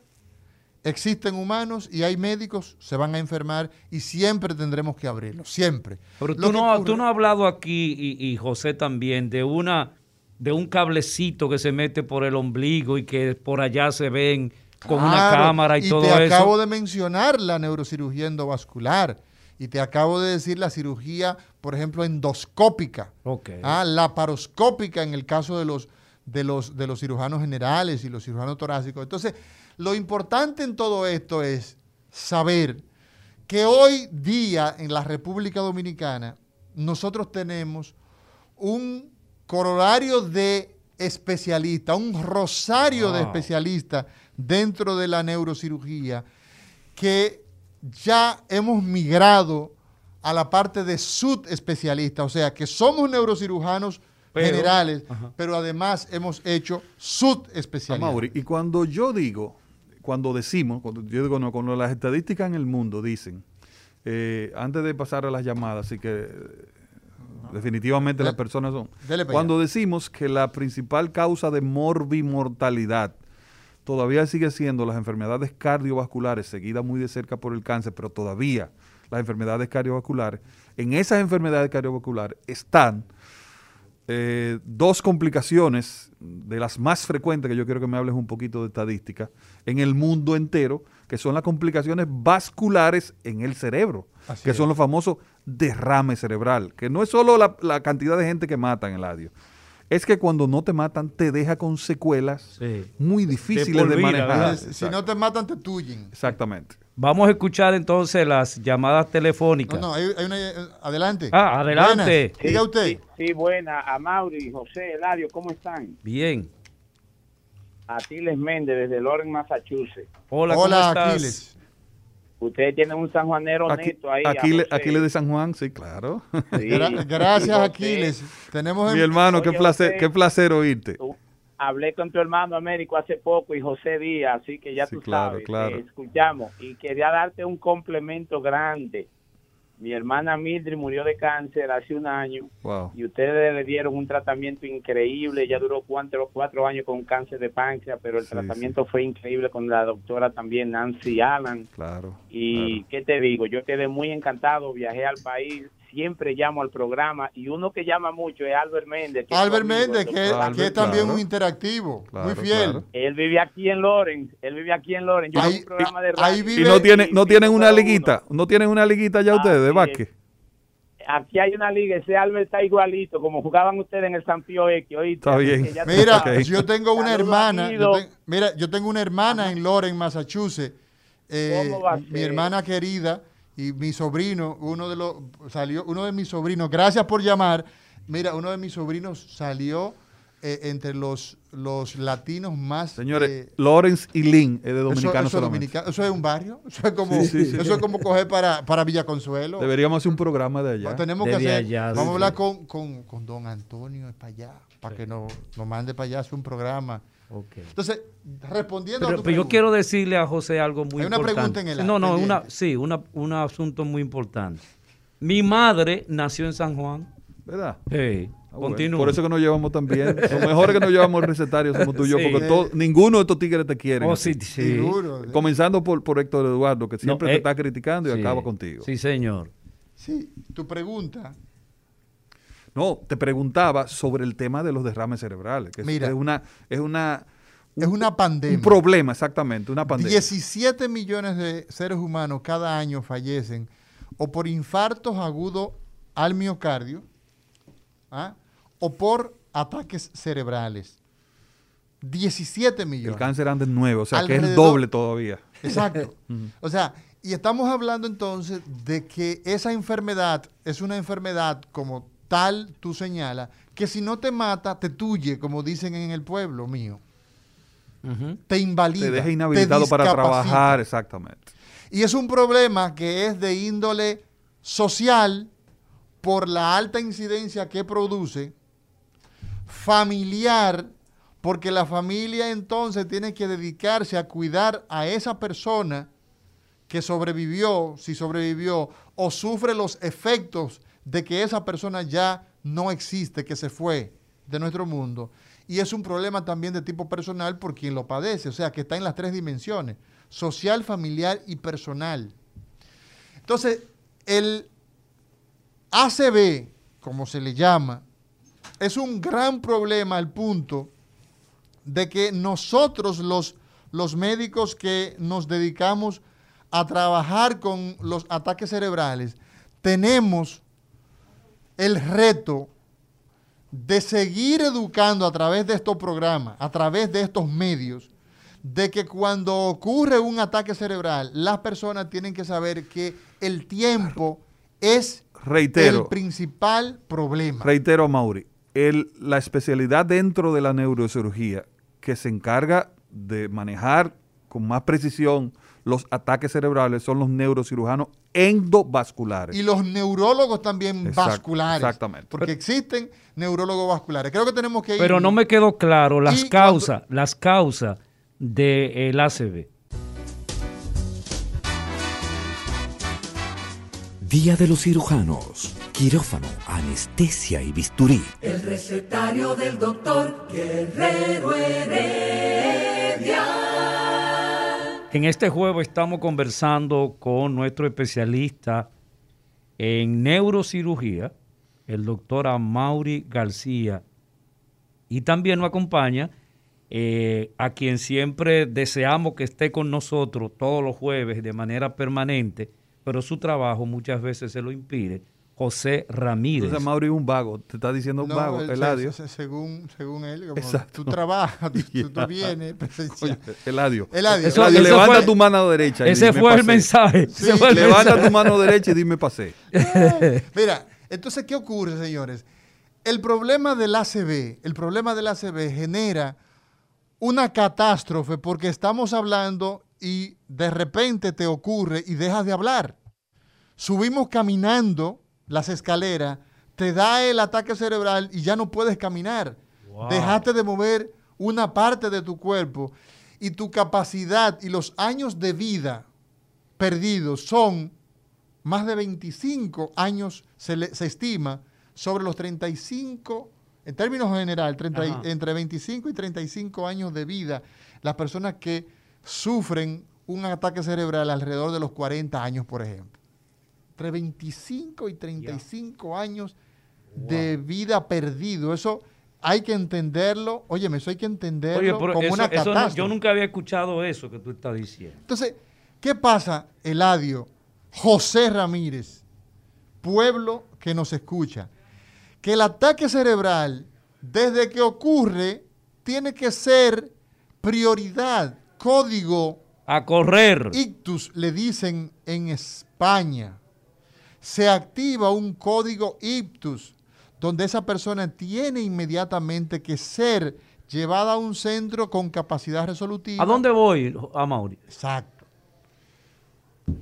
existen humanos y hay médicos, se van a enfermar y siempre tendremos que abrirlo. Siempre. Pero tú no, ocurre- tú no has hablado aquí, y, y José también, de una de un cablecito que se mete por el ombligo y que por allá se ven con una cámara y, todo te eso. acabo de mencionar la neurocirugía endovascular y te acabo de decir la cirugía, por ejemplo, endoscópica. Ok. Ah, laparoscópica en el caso de los, de, los, de los cirujanos generales y los cirujanos torácicos. Entonces, lo importante en todo esto es saber que hoy día en la República Dominicana nosotros tenemos un corolario de especialistas, un rosario de especialistas dentro de la neurocirugía que ya hemos migrado a la parte de subespecialistas, o sea, que somos neurocirujanos Pero- generales, Ajá. pero además hemos hecho Ah, subespecialistas. Mauri, y cuando yo digo, cuando decimos, cuando yo digo, no, cuando las estadísticas en el mundo dicen, eh, antes de pasar a las llamadas, así que eh, definitivamente las personas son, cuando decimos que la principal causa de morbimortalidad todavía sigue siendo las enfermedades cardiovasculares, seguidas muy de cerca por el cáncer, pero todavía las enfermedades cardiovasculares, en esas enfermedades cardiovasculares están eh, dos complicaciones de las más frecuentes, que yo quiero que me hables un poquito de estadística, en el mundo entero, que son las complicaciones vasculares en el cerebro, Así que es. son los famosos derrame cerebral, que no es solo la, la cantidad de gente que matan en el audio, es que cuando no te matan te deja con secuelas Sí. muy difíciles de, manejar. Si- si no te matan, te tuyen. Exactamente. Vamos a escuchar entonces las llamadas telefónicas. No, no, hay, hay una... eh, Adelante. Ah, adelante. Buenas. Diga usted. Sí, sí, buena. A Mauri, José, Eladio, ¿cómo están? Bien. Aquiles Méndez, desde Loren, Massachusetts. Hola, ¿cómo Hola, estás? Aquiles. Ustedes tienen un sanjuanero Aquí, neto ahí. Aquiles. Aquiles de San Juan, sí, claro. Sí. Gra- gracias, Aquiles. Tenemos Mi en- hermano, qué Oye, placer, José. qué placer oírte. Hablé con tu hermano Américo hace poco y José Díaz, así que ya Sí, tú claro, sabes. claro. eh, escuchamos. Y quería darte un complemento grande. Mi hermana Mildred murió de cáncer hace un año Wow. y ustedes le dieron un tratamiento increíble. Ya duró cuatro, cuatro años con cáncer de páncreas, pero el Sí, tratamiento fue increíble con la doctora también Nancy Allen. Claro. Y claro. qué te digo, yo quedé muy encantado, viajé al país, siempre llamo al programa y uno que llama mucho es Albert Méndez. que Albert Méndez, que, que es también claro. un interactivo, Claro, muy fiel. claro. Él vive aquí en Loren, él vive aquí en Loren. Yo Ahí- un programa de ahí radio. vive- Y no tienen, no tienen una liguita, uno. no tienen una liguita ya ustedes de básquet. Aquí hay una liga, ese Albert está igualito, como jugaban ustedes en el San Pío X, ¿oíste? Está bien. Mira, yo tengo una hermana, yo Guido. ten- mira, yo tengo una hermana en Loren, Massachusetts. Eh, ¿Cómo va a mi hermana querida y mi sobrino, uno de los salió, uno de mis sobrinos, gracias por llamar. Mira, uno de mis sobrinos salió eh, entre los, los latinos más Señores, eh, Lawrence y Lynn es de eso, Dominicano eso dominicano, eso es un barrio, eso es como, Sí, sí, sí. eso es como coger para, para Villa Consuelo. Deberíamos hacer un programa de allá. Tenemos De que hacer, allá, vamos sí. a hablar con, con, con don Antonio para allá, para que nos, nos mande para allá hacer un programa. Entonces, respondiendo a Pero, tu pero yo quiero decirle a José algo muy Hay una importante. pregunta en el No, no, pendiente. una, sí, una, un asunto muy importante. Mi madre nació en San Juan. ¿Verdad? Sí, Ah, bueno. Por eso que nos llevamos tan bien. Lo mejor es que nos llevamos el recetario somos tú y yo, Sí. porque todo- ninguno de estos tigres te quiere. Oh, sí, sí. seguro. Comenzando por, por Héctor Eduardo, que siempre No, te eh, está criticando y Sí, acaba contigo. Sí, señor. Sí, tu pregunta No, te preguntaba sobre el tema de los derrames cerebrales, que es- Mira. es una es una Es una pandemia. un problema exactamente, una pandemia. 17 millones de seres humanos cada año fallecen o por infartos agudos al miocardio ¿ah? o por ataques cerebrales. 17 el millones. cáncer anda en 9, o sea, que es el doble todavía. Exacto. O sea, y estamos hablando entonces de que esa enfermedad es una enfermedad como tal, tú señalas, que si no te mata, te tuye, como dicen en el pueblo mío. Te invalida. Te deja inhabilitado para trabajar, exactamente. Y es un problema que es de índole social por la alta incidencia que produce, familiar, porque la familia entonces tiene que dedicarse a cuidar a esa persona que sobrevivió, si sobrevivió, o sufre los efectos de que esa persona ya no existe, que se fue de nuestro mundo. Y es un problema también de tipo personal por quien lo padece, o sea, que está en las tres dimensiones, social, familiar y personal. Entonces, el ACB, como se le llama, es un gran problema al punto de que nosotros los, los médicos que nos dedicamos a trabajar con los ataques cerebrales, tenemos el reto de seguir educando a través de estos programas, a través de estos medios, de que cuando ocurre un ataque cerebral, las personas tienen que saber que el tiempo es Reitero. el principal problema. Reitero, Mauri, el- la especialidad dentro de la neurocirugía que se encarga de manejar con más precisión los ataques cerebrales son los neurocirujanos endovasculares. Y los neurólogos también Exacto, vasculares. exactamente. Porque existen neurólogos vasculares. Creo que tenemos que ir. Pero no me quedó claro las causas, las causas del ACV. Día de los cirujanos. Quirófano, anestesia y bisturí. El recetario del doctor Guerrero Heredia. En este juego estamos conversando con nuestro especialista en neurocirugía, el doctor Amaury García, y también nos acompaña eh, a quien siempre deseamos que esté con nosotros todos los jueves de manera permanente, pero su trabajo muchas veces se lo impide, José Ramírez. Entonces, Mauri es un vago. Te está diciendo un No, vago, se- Eladio. se- según, según él, como Exacto. tú trabajas, tú, tú- tú Ya. vienes presencial. Oye, Eladio. Eladio. Eso- Eladio, ese levanta fue- tu mano derecha. y ese dime fue el mensaje. Sí, ese fue el Levanta mensaje. tu mano derecha y dime pasé. Mira, entonces, ¿qué ocurre, señores? El problema del ACV, el problema del ACV genera una catástrofe porque estamos hablando y de repente te ocurre y dejas de hablar. Subimos caminando las escaleras, te da el ataque cerebral y ya no puedes caminar. Wow. Dejaste de mover una parte de tu cuerpo y tu capacidad y los años de vida perdidos son más de 25 años, se, le- se estima, sobre los 35, en términos general, 30 y- Ajá. entre 25 y 35 años de vida, las personas que sufren un ataque cerebral alrededor de los 40 años, por ejemplo. Entre 25 y 35 años de vida perdido. Eso hay que entenderlo. Óyeme, eso hay que entenderlo Oye, como eso- una eso no- catástrofe. yo nunca había escuchado eso que tú estás diciendo. Entonces, ¿qué pasa, Eladio? José Ramírez, pueblo que nos escucha, que el ataque cerebral, desde que ocurre, tiene que ser prioridad, código A correr. ictus, le dicen en España. Se activa un código ictus, donde esa persona tiene inmediatamente que ser llevada a un centro con capacidad resolutiva. ¿A dónde voy, Amaury? Exacto. Por-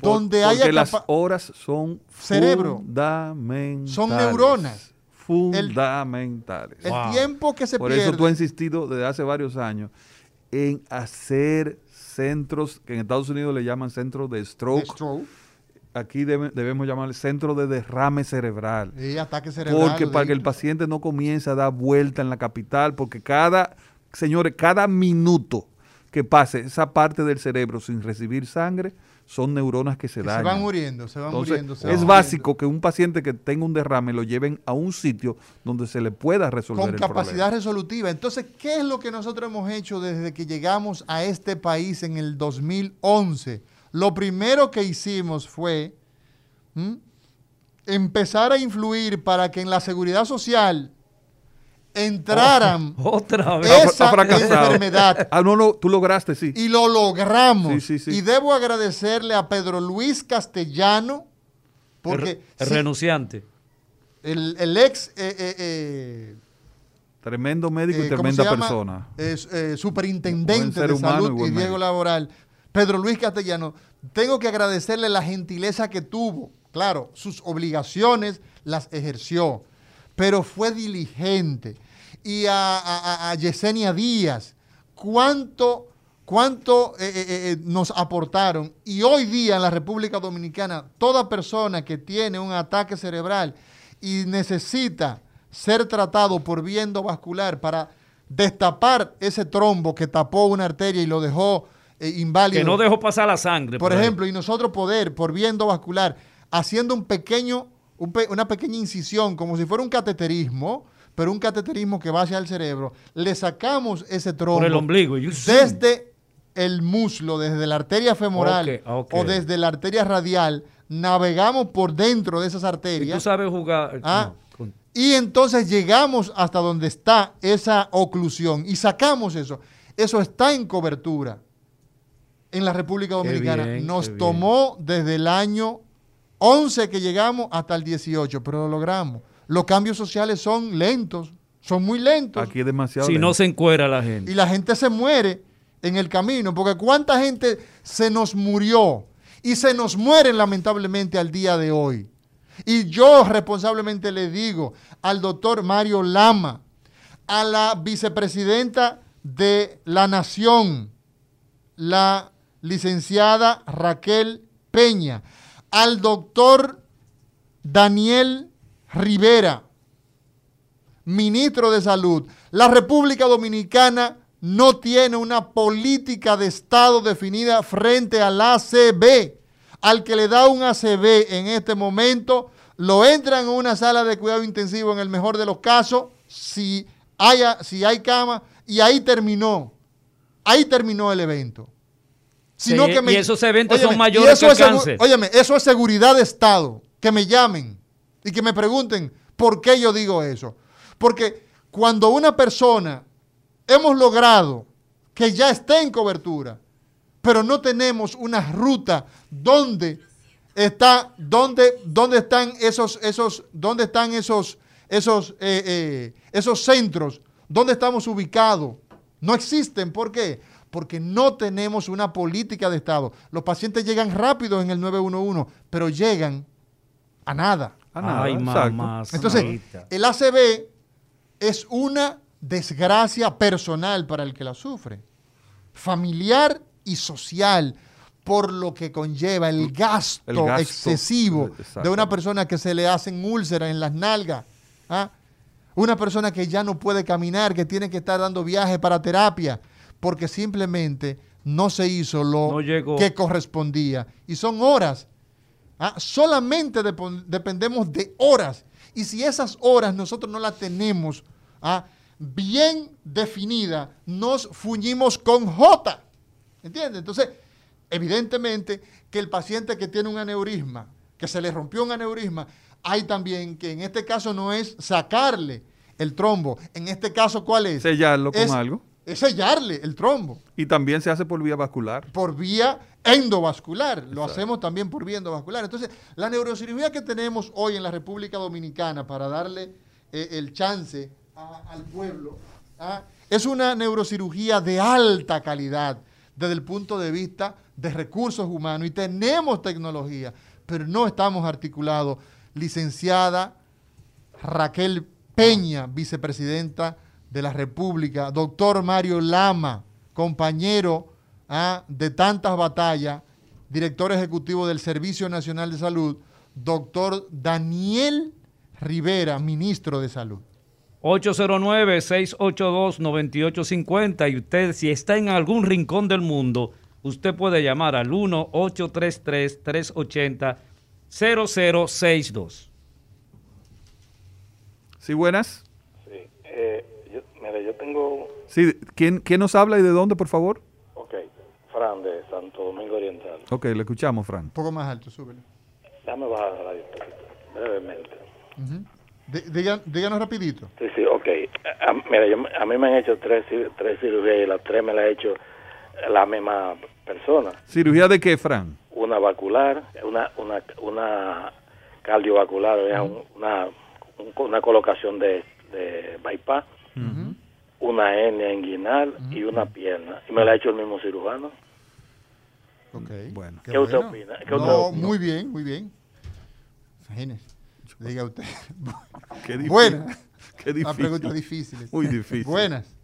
Donde porque haya las horas son Cerebro. fundamentales. Son neuronas. Fundamentales. el Wow. tiempo que se Por pierde. eso tú has insistido desde hace varios años en hacer centros que en Estados Unidos le llaman centros de de stroke. Aquí debe- debemos llamarle centro de derrame cerebral. y ataque cerebral. Porque para que el paciente no comience a dar vuelta en la capital, porque cada, señores, cada minuto que pase esa parte del cerebro sin recibir sangre, son neuronas que se Que dañan. se van muriendo, se van Entonces, muriendo. se es van básico que un paciente que tenga un derrame lo lleven a un sitio donde se le pueda resolver con el capacidad problema. resolutiva. Entonces, ¿qué es lo que nosotros hemos hecho desde que llegamos a este país en el 2011? Lo primero que hicimos fue ¿m? empezar a influir para que en la seguridad social entraran Otra vez. Esa ha enfermedad. Ah, no, no, tú lograste, sí. Y lo logramos. Sí, sí, sí. Y debo agradecerle a Pedro Luis Castellano, porque El- renunciante. el, el ex eh, eh, eh, Tremendo médico y ¿cómo tremenda persona. Superintendente de salud y, Diego médico. Laboral, Pedro Luis Castellano, tengo que agradecerle la gentileza que tuvo. Claro, sus obligaciones las ejerció, pero fue diligente. Y a, Yesenia Díaz, cuánto, cuánto eh, eh, eh, nos aportaron. Y hoy día en la República Dominicana, toda persona que tiene un ataque cerebral y necesita ser tratado por vía endovascular para destapar ese trombo que tapó una arteria y lo dejó eh, inválido. Que no dejó pasar la sangre. Por ahí. ejemplo, y nosotros poder, por vía endovascular, haciendo un pequeño, un pe- una pequeña incisión, como si fuera un cateterismo, pero un cateterismo que va hacia el cerebro, le sacamos ese trombo Por el ombligo. y- desde el muslo, desde la arteria femoral o desde la arteria radial, navegamos por dentro de esas Y arterias. tú sabes jugar. Ah, no, con- Y entonces llegamos hasta donde está esa oclusión y sacamos eso. Eso está en cobertura en la República Dominicana. bien, Nos tomó desde el año 11 que llegamos hasta el 18, pero lo logramos. Los cambios sociales son lentos, son muy lentos. Aquí es demasiado. si no se encuera la gente. Y la gente se muere en el camino, porque cuánta gente se nos murió y se nos mueren lamentablemente al día de hoy. Y yo responsablemente le digo al doctor Mario Lama, a la vicepresidenta de la Nación, la licenciada Raquel Peña, al doctor Daniel Rivera, ministro de Salud. La República Dominicana no tiene una política de Estado definida frente al ACB. Al que le da un ACB en este momento, lo entran en una sala de cuidado intensivo en el mejor de los casos, si, haya, si hay cama, y ahí terminó. Ahí terminó el evento. Sí, y esos eventos son mayores que es segu- cáncer. Óyeme, eso es seguridad de Estado. Que me llamen y que me pregunten por qué yo digo eso. Porque cuando una persona hemos logrado que ya esté en cobertura, pero no tenemos una ruta donde está, donde, donde están esos, esos, dónde están esos, esos, eh, eh, esos centros, dónde estamos ubicados. No existen. ¿Por qué? Porque no tenemos una política de Estado. Los pacientes llegan rápido en el 911, pero llegan a nada. Ah, nada, Ay, exacto. mamá. Entonces, el ACB es una desgracia personal para el que la sufre, familiar y social, por lo que conlleva el gasto, El gasto, excesivo de una persona que se le hacen úlceras en las nalgas, ¿ah? una persona que ya no puede caminar, que tiene que estar dando viajes para terapia, porque simplemente no se hizo lo No que correspondía. Y son horas Ah, solamente dependemos de horas. Y si esas horas nosotros no las tenemos ah, bien definidas, nos fuñimos con J. ¿Entiendes? Entonces, evidentemente que el paciente que tiene un aneurisma, que se le rompió un aneurisma, hay también que en este caso no es sacarle el trombo. En este caso, ¿cuál es? Sellarlo con Es- algo. Es sellarle el trombo Y también se hace por vía vascular. por vía endovascular. Lo hacemos también por vía endovascular. Entonces, la neurocirugía que tenemos hoy en la República Dominicana para darle eh, el chance a- al pueblo ¿ah? es una neurocirugía de alta calidad desde el punto de vista de recursos humanos y tenemos tecnología, pero no estamos articulados. Licenciada Raquel Peña, vicepresidenta de la República, doctor Mario Lama, compañero ah, de tantas batallas, director ejecutivo del Servicio Nacional de Salud, doctor Daniel Rivera, ministro de Salud. 809-682-9850 y usted si está en algún rincón del mundo, usted puede llamar al 1-833-380-0062. Sí, buenas. Yo, tengo, Sí, ¿quién, ¿quién nos habla y de dónde, por favor? ok, Fran de Santo Domingo Oriental. Ok, le escuchamos, Fran. Un poco más alto, súbelo. Déjame bajar la radio un poquito, brevemente. Diga- díganos rapidito. Sí, sí, ok. A, mira, yo- a mí me han hecho tres, tres cirugías y las tres me las ha hecho la misma persona. ¿Cirugía de qué, Fran? Una vacular, una, una, una cardiovascular, o sea, un- una, un- una colocación de, de bypass, una hernia inguinal y una pierna. Y me la ha hecho el mismo cirujano. Ok. Bueno. ¿Qué usted opina? ¿Qué usted No, opina? muy bien, muy bien. Imagínese. Diga usted. Qué difícil. Buenas. Qué Una difícil. pregunta difíciles. Muy difícil. Buenas.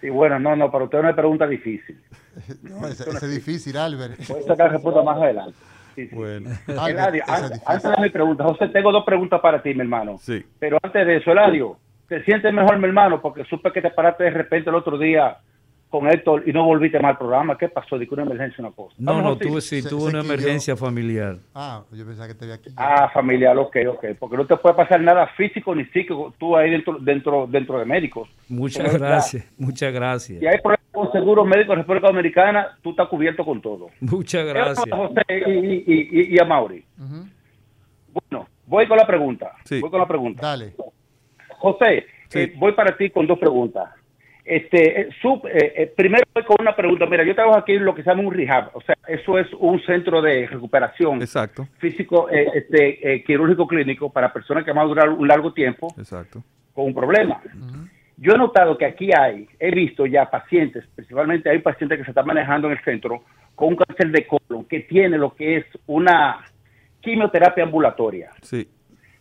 Sí, bueno, no, no, para usted no es pregunta difícil. No, ese, ese es difícil, Albert. Voy a sacar respuesta más adelante. Sí, sí. Bueno. Eladio, an- difícil. antes de mi pregunta, José, tengo dos preguntas para ti, mi hermano. Sí. Pero antes de eso, Eladio, ¿te sientes mejor, mi hermano? Porque supe que te paraste de repente el otro día con Héctor y no volviste más al programa. ¿Qué pasó? ¿De una emergencia una cosa? No, ¿Estás no, tuve, sí? tuve una emergencia familiar. Ah, yo pensaba que te había aquí. Ah, familiar, ok, ok. Porque no te puede pasar nada físico ni psíquico tú ahí dentro dentro dentro de médicos. Muchas Pero, gracias, muchas gracias. Si hay problemas con seguros médicos en República Dominicana, tú estás cubierto con todo. Muchas gracias. José y, y, y- y a Mauri. Bueno, voy con la pregunta. Sí. Voy con la pregunta. Dale. José, Sí. eh, voy para ti con dos preguntas. Este, eh, sub- eh, primero voy con una pregunta. Mira, yo trabajo aquí en lo que se llama un rehab. O sea, eso es un centro de recuperación Exacto, físico, este, quirúrgico clínico para personas que van a durar un largo tiempo exacto. con un problema. Yo he notado que aquí hay, he visto ya pacientes, principalmente hay pacientes que se están manejando en el centro con un cáncer de colon que tiene lo que es una quimioterapia ambulatoria. Sí,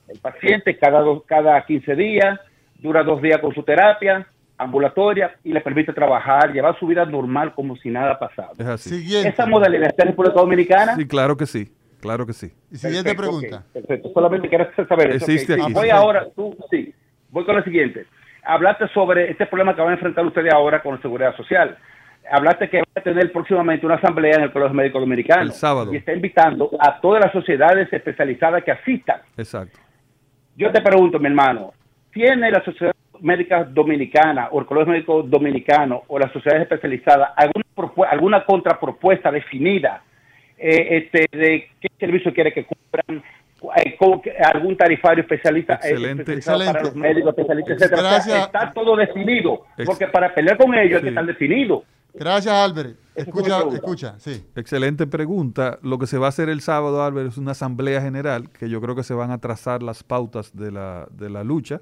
El paciente cada, dos, cada 15 días dura dos días con su terapia ambulatoria y le permite trabajar, llevar su vida normal como si nada pasado. es así. Siguiente. Esa modalidad está en República Dominicana. Sí, claro que sí, claro que sí. Y siguiente Perfecto, pregunta. perfecto, solamente quiero saber eso. Existe aquí, Voy sí. ahora, tú, sí, voy con la siguiente. Hablaste sobre este problema que van a enfrentar ustedes ahora con la seguridad social. Hablaste que va a tener próximamente una asamblea en el Colegio Médico Dominicano. El sábado. Y está invitando a todas las sociedades especializadas que asistan. Exacto. Yo te pregunto, mi hermano, ¿tiene la Sociedad Médica Dominicana o el Colegio Médico Dominicano o las sociedades especializadas alguna, alguna contrapropuesta definida eh, este, de qué servicio quiere que cubran? eh, algún tarifario especialista eh, Excelente. especializado para Excelente. los médicos especialistas etcétera O sea, Gracias. está todo definido porque para pelear con ellos hay Sí. que estar definido Gracias, Albert. Escucha, escucha, sí. Excelente pregunta. Lo que se va a hacer el sábado, Álvaro, es una asamblea general que yo creo que se van a trazar las pautas de la, de la lucha.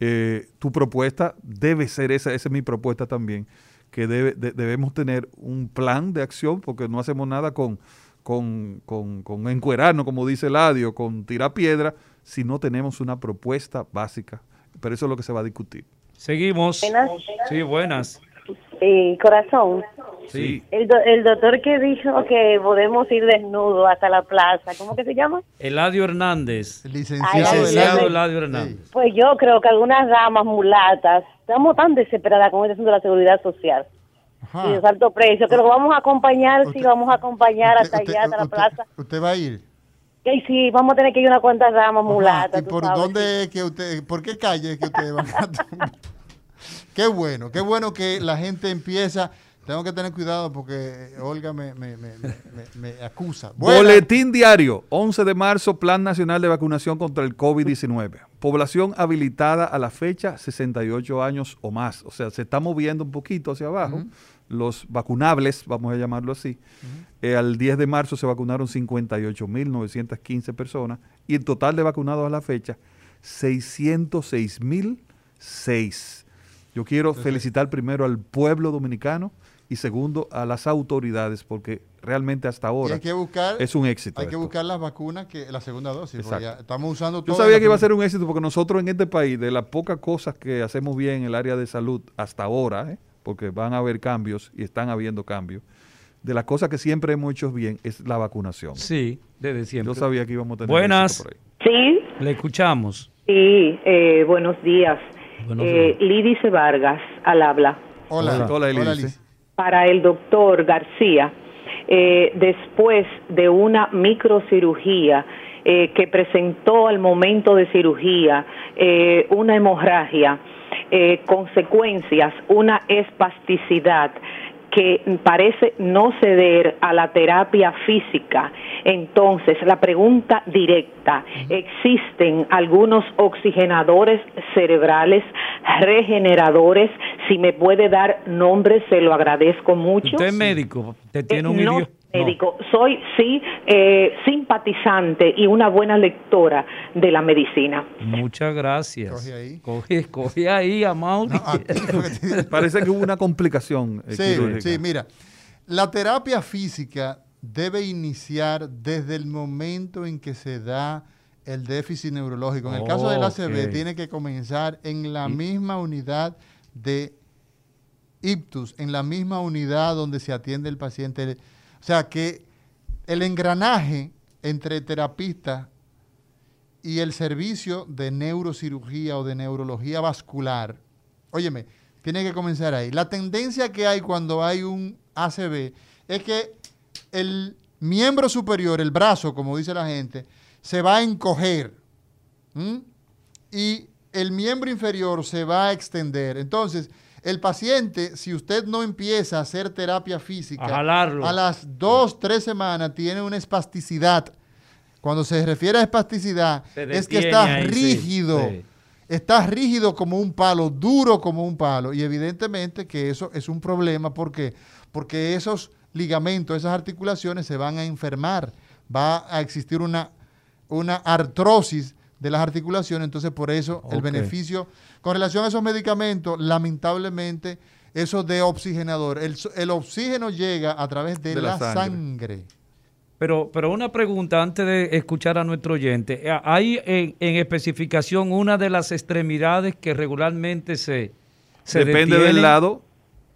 Eh, tu propuesta debe ser esa, esa es mi propuesta también, que debe, de- debemos tener un plan de acción porque no hacemos nada con, con, con, con encuerarnos, como dice Ladio, con tirar piedra, si no tenemos una propuesta básica. Pero eso es lo que se va a discutir. Seguimos. Buenas. Sí, buenas. Eh, corazón, Sí. el, do- el doctor que dijo que podemos ir desnudos hasta la plaza, ¿cómo que se llama? Eladio Hernández. Licenciado, Licenciado Eladio. Hernández. Pues yo creo que algunas damas mulatas estamos tan desesperadas con este asunto de la seguridad social Ajá. y de alto precio que lo vamos a acompañar, sí, Usted- vamos a acompañar hasta Usted- allá, hasta la plaza. Usted va a ir. Que sí, vamos a tener que ir unas cuantas damas mulatas. ¿Y por sabes, dónde es que usted, por qué calle es que ustedes van a tomar? Qué bueno, qué bueno que la gente empieza. Tengo que tener cuidado porque Olga me, me, me, me, me- me acusa. Boletín diario, 11 de marzo, Plan Nacional de Vacunación contra el COVID-19. Población habilitada a la fecha, 68 años o más. O sea, se está moviendo un poquito hacia abajo. Los vacunables, vamos a llamarlo así. Eh, al 10 de marzo se vacunaron 58.915 personas y el total de vacunados a la fecha, 606.006. Yo quiero felicitar primero al pueblo dominicano y segundo a las autoridades porque realmente hasta ahora hay que buscar, es un éxito. hay que esto. buscar las vacunas que la segunda dosis. ya estamos usando Yo todo. sabía que iba a ser un éxito porque nosotros en este país, de las pocas cosas que hacemos bien en el área de salud hasta ahora, ¿eh? porque van a haber cambios y están habiendo cambios, de las cosas que siempre hemos hecho bien es la vacunación. Sí, desde siempre. Yo sabía que íbamos a tener Buenas. por ahí. Sí, Le escuchamos. sí, eh, buenos días. Eh, Lídice Vargas, al habla. Hola, Hola. Liz. para el doctor García, eh, después de una microcirugía eh, que presentó al momento de cirugía eh, una hemorragia, eh, consecuencias, una espasticidad que parece no ceder a la terapia física. Entonces, la pregunta directa, ¿existen algunos oxigenadores cerebrales regeneradores? Si me puede dar nombres, se lo agradezco mucho. Usted es médico, usted tiene Eh, un no idioma. Médico, soy sí eh, simpatizante y una buena lectora de la medicina. Muchas gracias. Coge ahí. Coge, coge ahí a Mauri. Parece que hubo una complicación eh, Sí, quirúrgica. sí, mira. La terapia física debe iniciar desde el momento en que se da el déficit neurológico. En el caso del ACV, Ok. tiene que comenzar en la misma unidad de ictus, en la misma unidad donde se atiende el paciente. O sea que el engranaje entre terapista y el servicio de neurocirugía o de neurología vascular, óyeme, tiene que comenzar ahí. La tendencia que hay cuando hay un ACV es que el miembro superior, el brazo, como dice la gente, se va a encoger y el miembro inferior se va a extender. Entonces, el paciente, si usted no empieza a hacer terapia física, A jalarlo. a las dos, tres semanas tiene una espasticidad. Cuando se refiere a espasticidad, es que está ahí, sí, rígido. sí. Está rígido como un palo, duro como un palo. Y evidentemente que eso es un problema. ¿Por qué? Porque esos ligamentos, esas articulaciones se van a enfermar. Va a existir una, una artrosis de las articulaciones. Entonces, por eso el beneficio con relación a esos medicamentos, lamentablemente, eso de oxigenador. El, el oxígeno llega a través de, De la la, sangre. sangre. Pero, pero una pregunta antes de escuchar a nuestro oyente. Eh, ¿Hay en, en especificación una de las extremidades que regularmente se, se Depende del lado,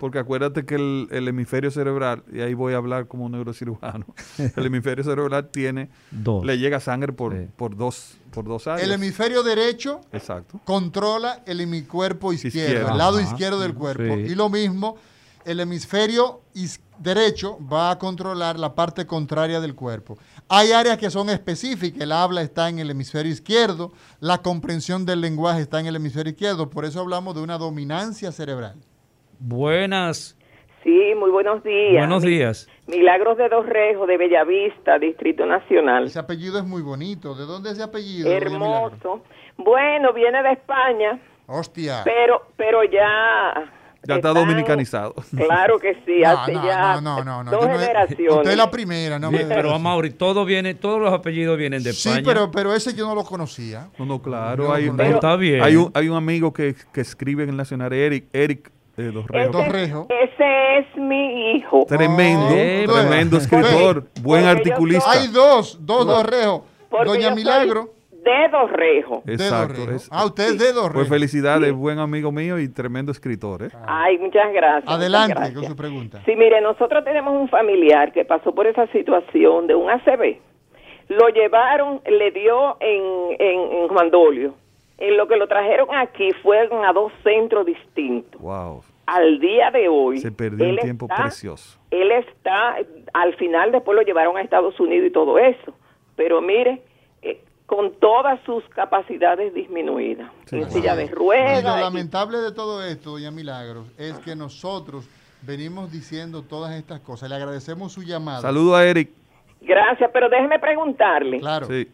porque acuérdate que el, el hemisferio cerebral, y ahí voy a hablar como neurocirujano, el hemisferio cerebral tiene, Dos. le llega sangre por, por dos por dos áreas. El hemisferio derecho Exacto. controla el hemicuerpo izquierdo, Izquierdo. el lado Ajá. izquierdo del cuerpo. Sí. Y lo mismo, el hemisferio is- derecho va a controlar la parte contraria del cuerpo. Hay áreas que son específicas, el habla está en el hemisferio izquierdo, la comprensión del lenguaje está en el hemisferio izquierdo, por eso hablamos de una dominancia cerebral. Buenas, Sí, muy buenos días. buenos días. Milagros de Dorrejo, de Bellavista, Distrito Nacional. Ese apellido es muy bonito. ¿De dónde es ese apellido? Hermoso. Bueno, viene de España, Hostia. pero pero ya... Ya está están- dominicanizado. Claro que sí, No, hace no, ya no, no, no, dos no generaciones. Usted es la primera, no me Bien, pero a Mauri, todo viene, todos los apellidos vienen de Sí, España. pero, pero ese yo no lo conocía. No, no, claro. No, hay, no, no. hay- Está bien. Hay un, hay un amigo que, que escribe en el Nacional, Eric, Eric eh, Dorrejo. Ese, ese es mi hijo. Tremendo, Oh, tremendo escritor, buen Porque articulista. Hay dos, dos Dorrejo. Porque yo Doña Milagro. De Dorrejo. Exacto. Ah, usted es de Dorrejo. Pues felicidades, buen amigo mío y tremendo escritor. ¿eh? Ay, muchas gracias. muchas Adelante gracias. con su pregunta. Sí, mire, nosotros tenemos un familiar que pasó por esa situación de un ACV. Lo llevaron, le dio en, en, en Juan Dolio. En lo que lo trajeron aquí fueron a dos centros distintos. Wow. Al día de hoy, Se perdió un tiempo está- precioso. Él está, al final después lo llevaron a Estados Unidos y todo eso. Pero mire, eh, con todas sus capacidades disminuidas. en silla de Y lo ruedas. lamentable de todo esto, doña Milagros, es que nosotros venimos diciendo todas estas cosas. Le agradecemos su llamada. Saludo a Eric. Gracias, pero déjeme preguntarle. Claro. Sí.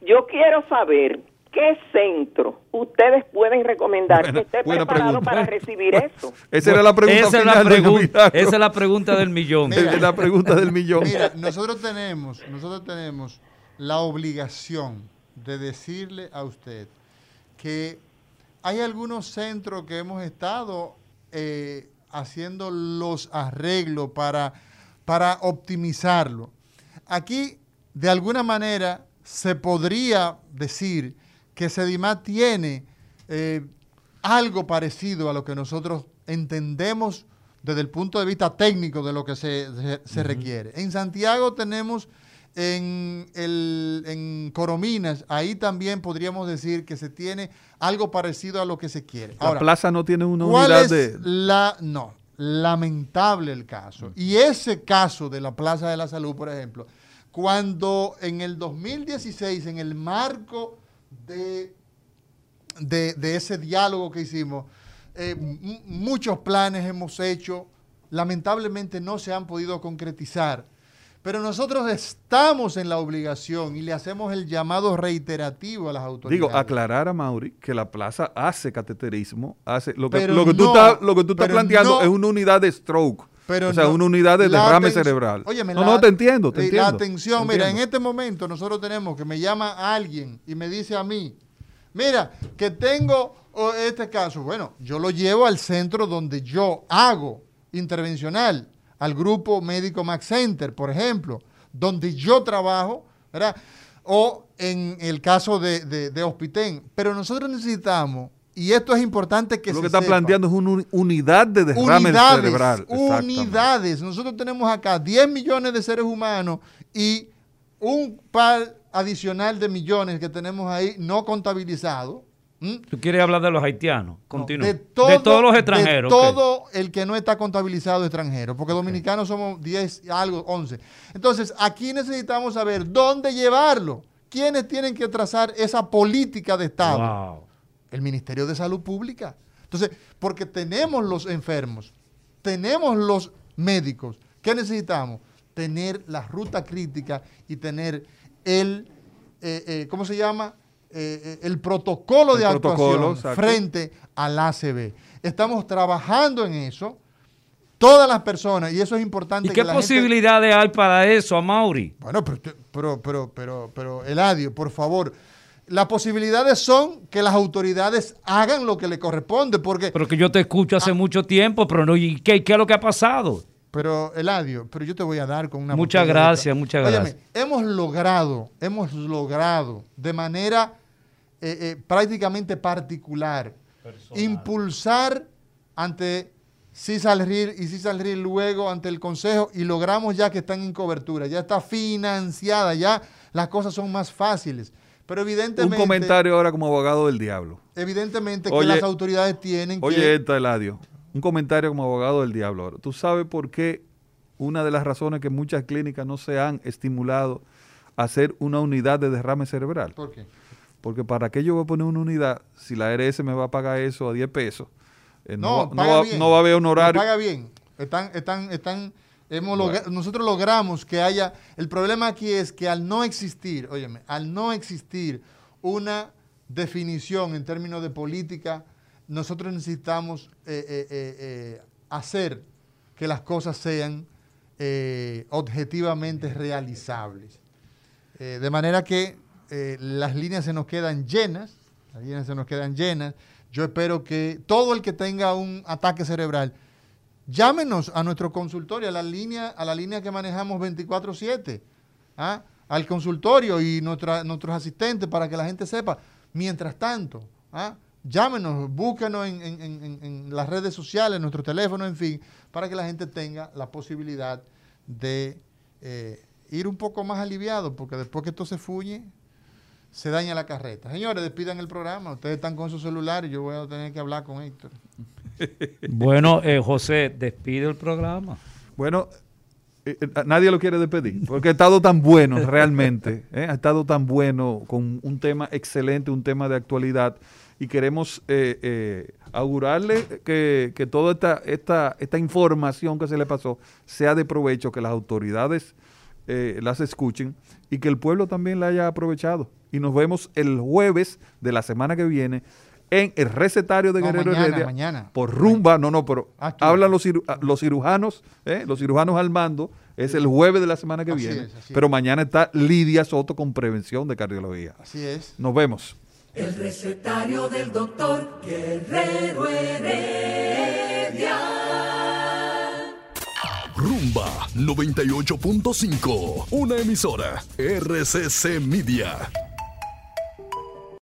Yo quiero saber qué centro ustedes pueden recomendar Buena- que esté preparado pregunta. para recibir eso. Esa era la pregunta esa, es la final, doña pregun- Milagro. esa es la pregunta del millón. Esa es la pregunta del millón. Mira, nosotros tenemos, nosotros tenemos la obligación de decirle a usted que hay algunos centros que hemos estado eh, haciendo los arreglos para, para optimizarlo. Aquí, de alguna manera, se podría decir que Sedimá tiene eh, algo parecido a lo que nosotros entendemos desde el punto de vista técnico de lo que se, se- se requiere. En Santiago tenemos en, el, en Corominas, ahí también podríamos decir que se tiene algo parecido a lo que se quiere. La plaza no tiene una ¿Cuál unidad es de... la no? lamentable el caso. Y ese caso de la Plaza de la Salud, por ejemplo, cuando en el 2016, en el marco de, de, de ese diálogo que hicimos, eh, muchos planes hemos hecho, lamentablemente no se han podido concretizar. Pero nosotros estamos en la obligación y le hacemos el llamado reiterativo a las autoridades. Digo, aclarar a Mauri que la plaza hace cateterismo, hace lo que, Pero lo que tú estás, lo que tú estás planteando no. es una unidad de stroke. Pero o sea, no. una unidad de derrame cerebral. Óyeme, no, la- no, te entiendo, te eh, entiendo. La atención, te mira, en entiendo. este momento nosotros tenemos que me llama alguien y me dice a mí, mira, que tengo oh, este caso. Bueno, yo lo llevo al centro donde yo hago intervencional, al grupo médico Max Center, por ejemplo, donde yo trabajo, ¿verdad? O en el caso de, de, de Hospitén. Pero nosotros necesitamos, y esto es importante que Lo se que está sepa, planteando es una uni- unidad de derrame unidades, cerebral. Unidades. Nosotros tenemos acá 10 millones de seres humanos y un par adicional de millones que tenemos ahí no contabilizados. ¿m? Tú quieres hablar de los haitianos. Continúa. De, De, todo- todos los de extranjeros. ok. todo el que no está contabilizado extranjero, porque dominicanos somos 10, y algo, 11. Entonces, aquí necesitamos saber dónde llevarlo. ¿Quiénes tienen que trazar esa política de Estado? Wow. El Ministerio de Salud Pública. Entonces, porque tenemos los enfermos, tenemos los médicos. ¿Qué necesitamos? Tener la ruta crítica y tener el, eh, eh, ¿cómo se llama? Eh, eh, el protocolo El de protocolo, actuación exacto. frente al ACB. Estamos trabajando en eso. Todas las personas, y eso es importante. ¿Y que qué gente- posibilidades hay para eso, Mauri? bueno, pero, pero, pero, pero, pero, Eladio, por favor, las posibilidades son que las autoridades hagan lo que le corresponde, porque... Pero que yo te escucho Ah. hace mucho tiempo, pero no, ¿y qué, qué es lo que ha pasado? Pero, Eladio, pero yo te voy a dar con una... Muchas gracias, muchas gracias. hemos logrado, hemos logrado de manera eh, eh, prácticamente particular impulsar ante CISALRIL y CISALRIL luego ante el Consejo y logramos ya que están en cobertura, ya está financiada, ya las cosas son más fáciles. Pero Un evidentemente... comentario ahora como abogado del diablo. Evidentemente Oye, que las autoridades tienen Oye, que... esta, Eladio. Un comentario como abogado del diablo ahora. ¿Tú sabes por qué una de las razones que muchas clínicas no se han estimulado a hacer una unidad de derrame cerebral? ¿Por qué? Porque para qué yo voy a poner una unidad si la ARS me va a pagar eso a 10 pesos? Eh, No, va, bien. no va a haber honorario. Paga bien. Están, están, están, hemos logra- nosotros logramos que haya, el problema aquí es que al no existir, óyeme, al no existir una definición en términos de política, nosotros necesitamos eh, eh, eh, hacer que las cosas sean objetivamente realizables. De manera que las líneas se nos quedan llenas, las líneas se nos quedan llenas. Yo espero que todo el que tenga un ataque cerebral, llámenos a nuestro consultorio, a la línea, a la línea que manejamos 24-7, ¿ah? al consultorio y nuestra- nuestros asistentes para que la gente sepa. Mientras tanto, ¿ah? llámenos, búsquenos en, en- en- las redes sociales, en nuestro teléfono, en fin, para que la gente tenga la posibilidad de eh, ir un poco más aliviado, porque después que esto se fuñe, se daña la carreta. Señores, despidan el programa. Ustedes están con su celular y yo voy a tener que hablar con Héctor. Bueno, eh, José, despide el programa. Bueno, eh, eh, nadie lo quiere despedir, porque ha estado tan bueno realmente, ¿eh? ha estado tan bueno con un tema excelente, un tema de actualidad, y queremos augurarle que, que toda esta, esta, esta información que se le pasó sea de provecho, que las autoridades las escuchen y que el pueblo también la haya aprovechado. Y nos vemos el jueves de la semana que viene en el recetario de No, Guerrero mañana, Heredia mañana. por rumba, no, no, pero Ah, hablan los, ciru- ah, los cirujanos, ¿eh? los cirujanos al mando, es el jueves de la semana que Así viene, es, pero es. mañana está Lidia Soto con prevención de cardiología. Así es. Nos vemos. El recetario del doctor Guerrero Heredia. Rumba 98.5, una emisora RCC Media.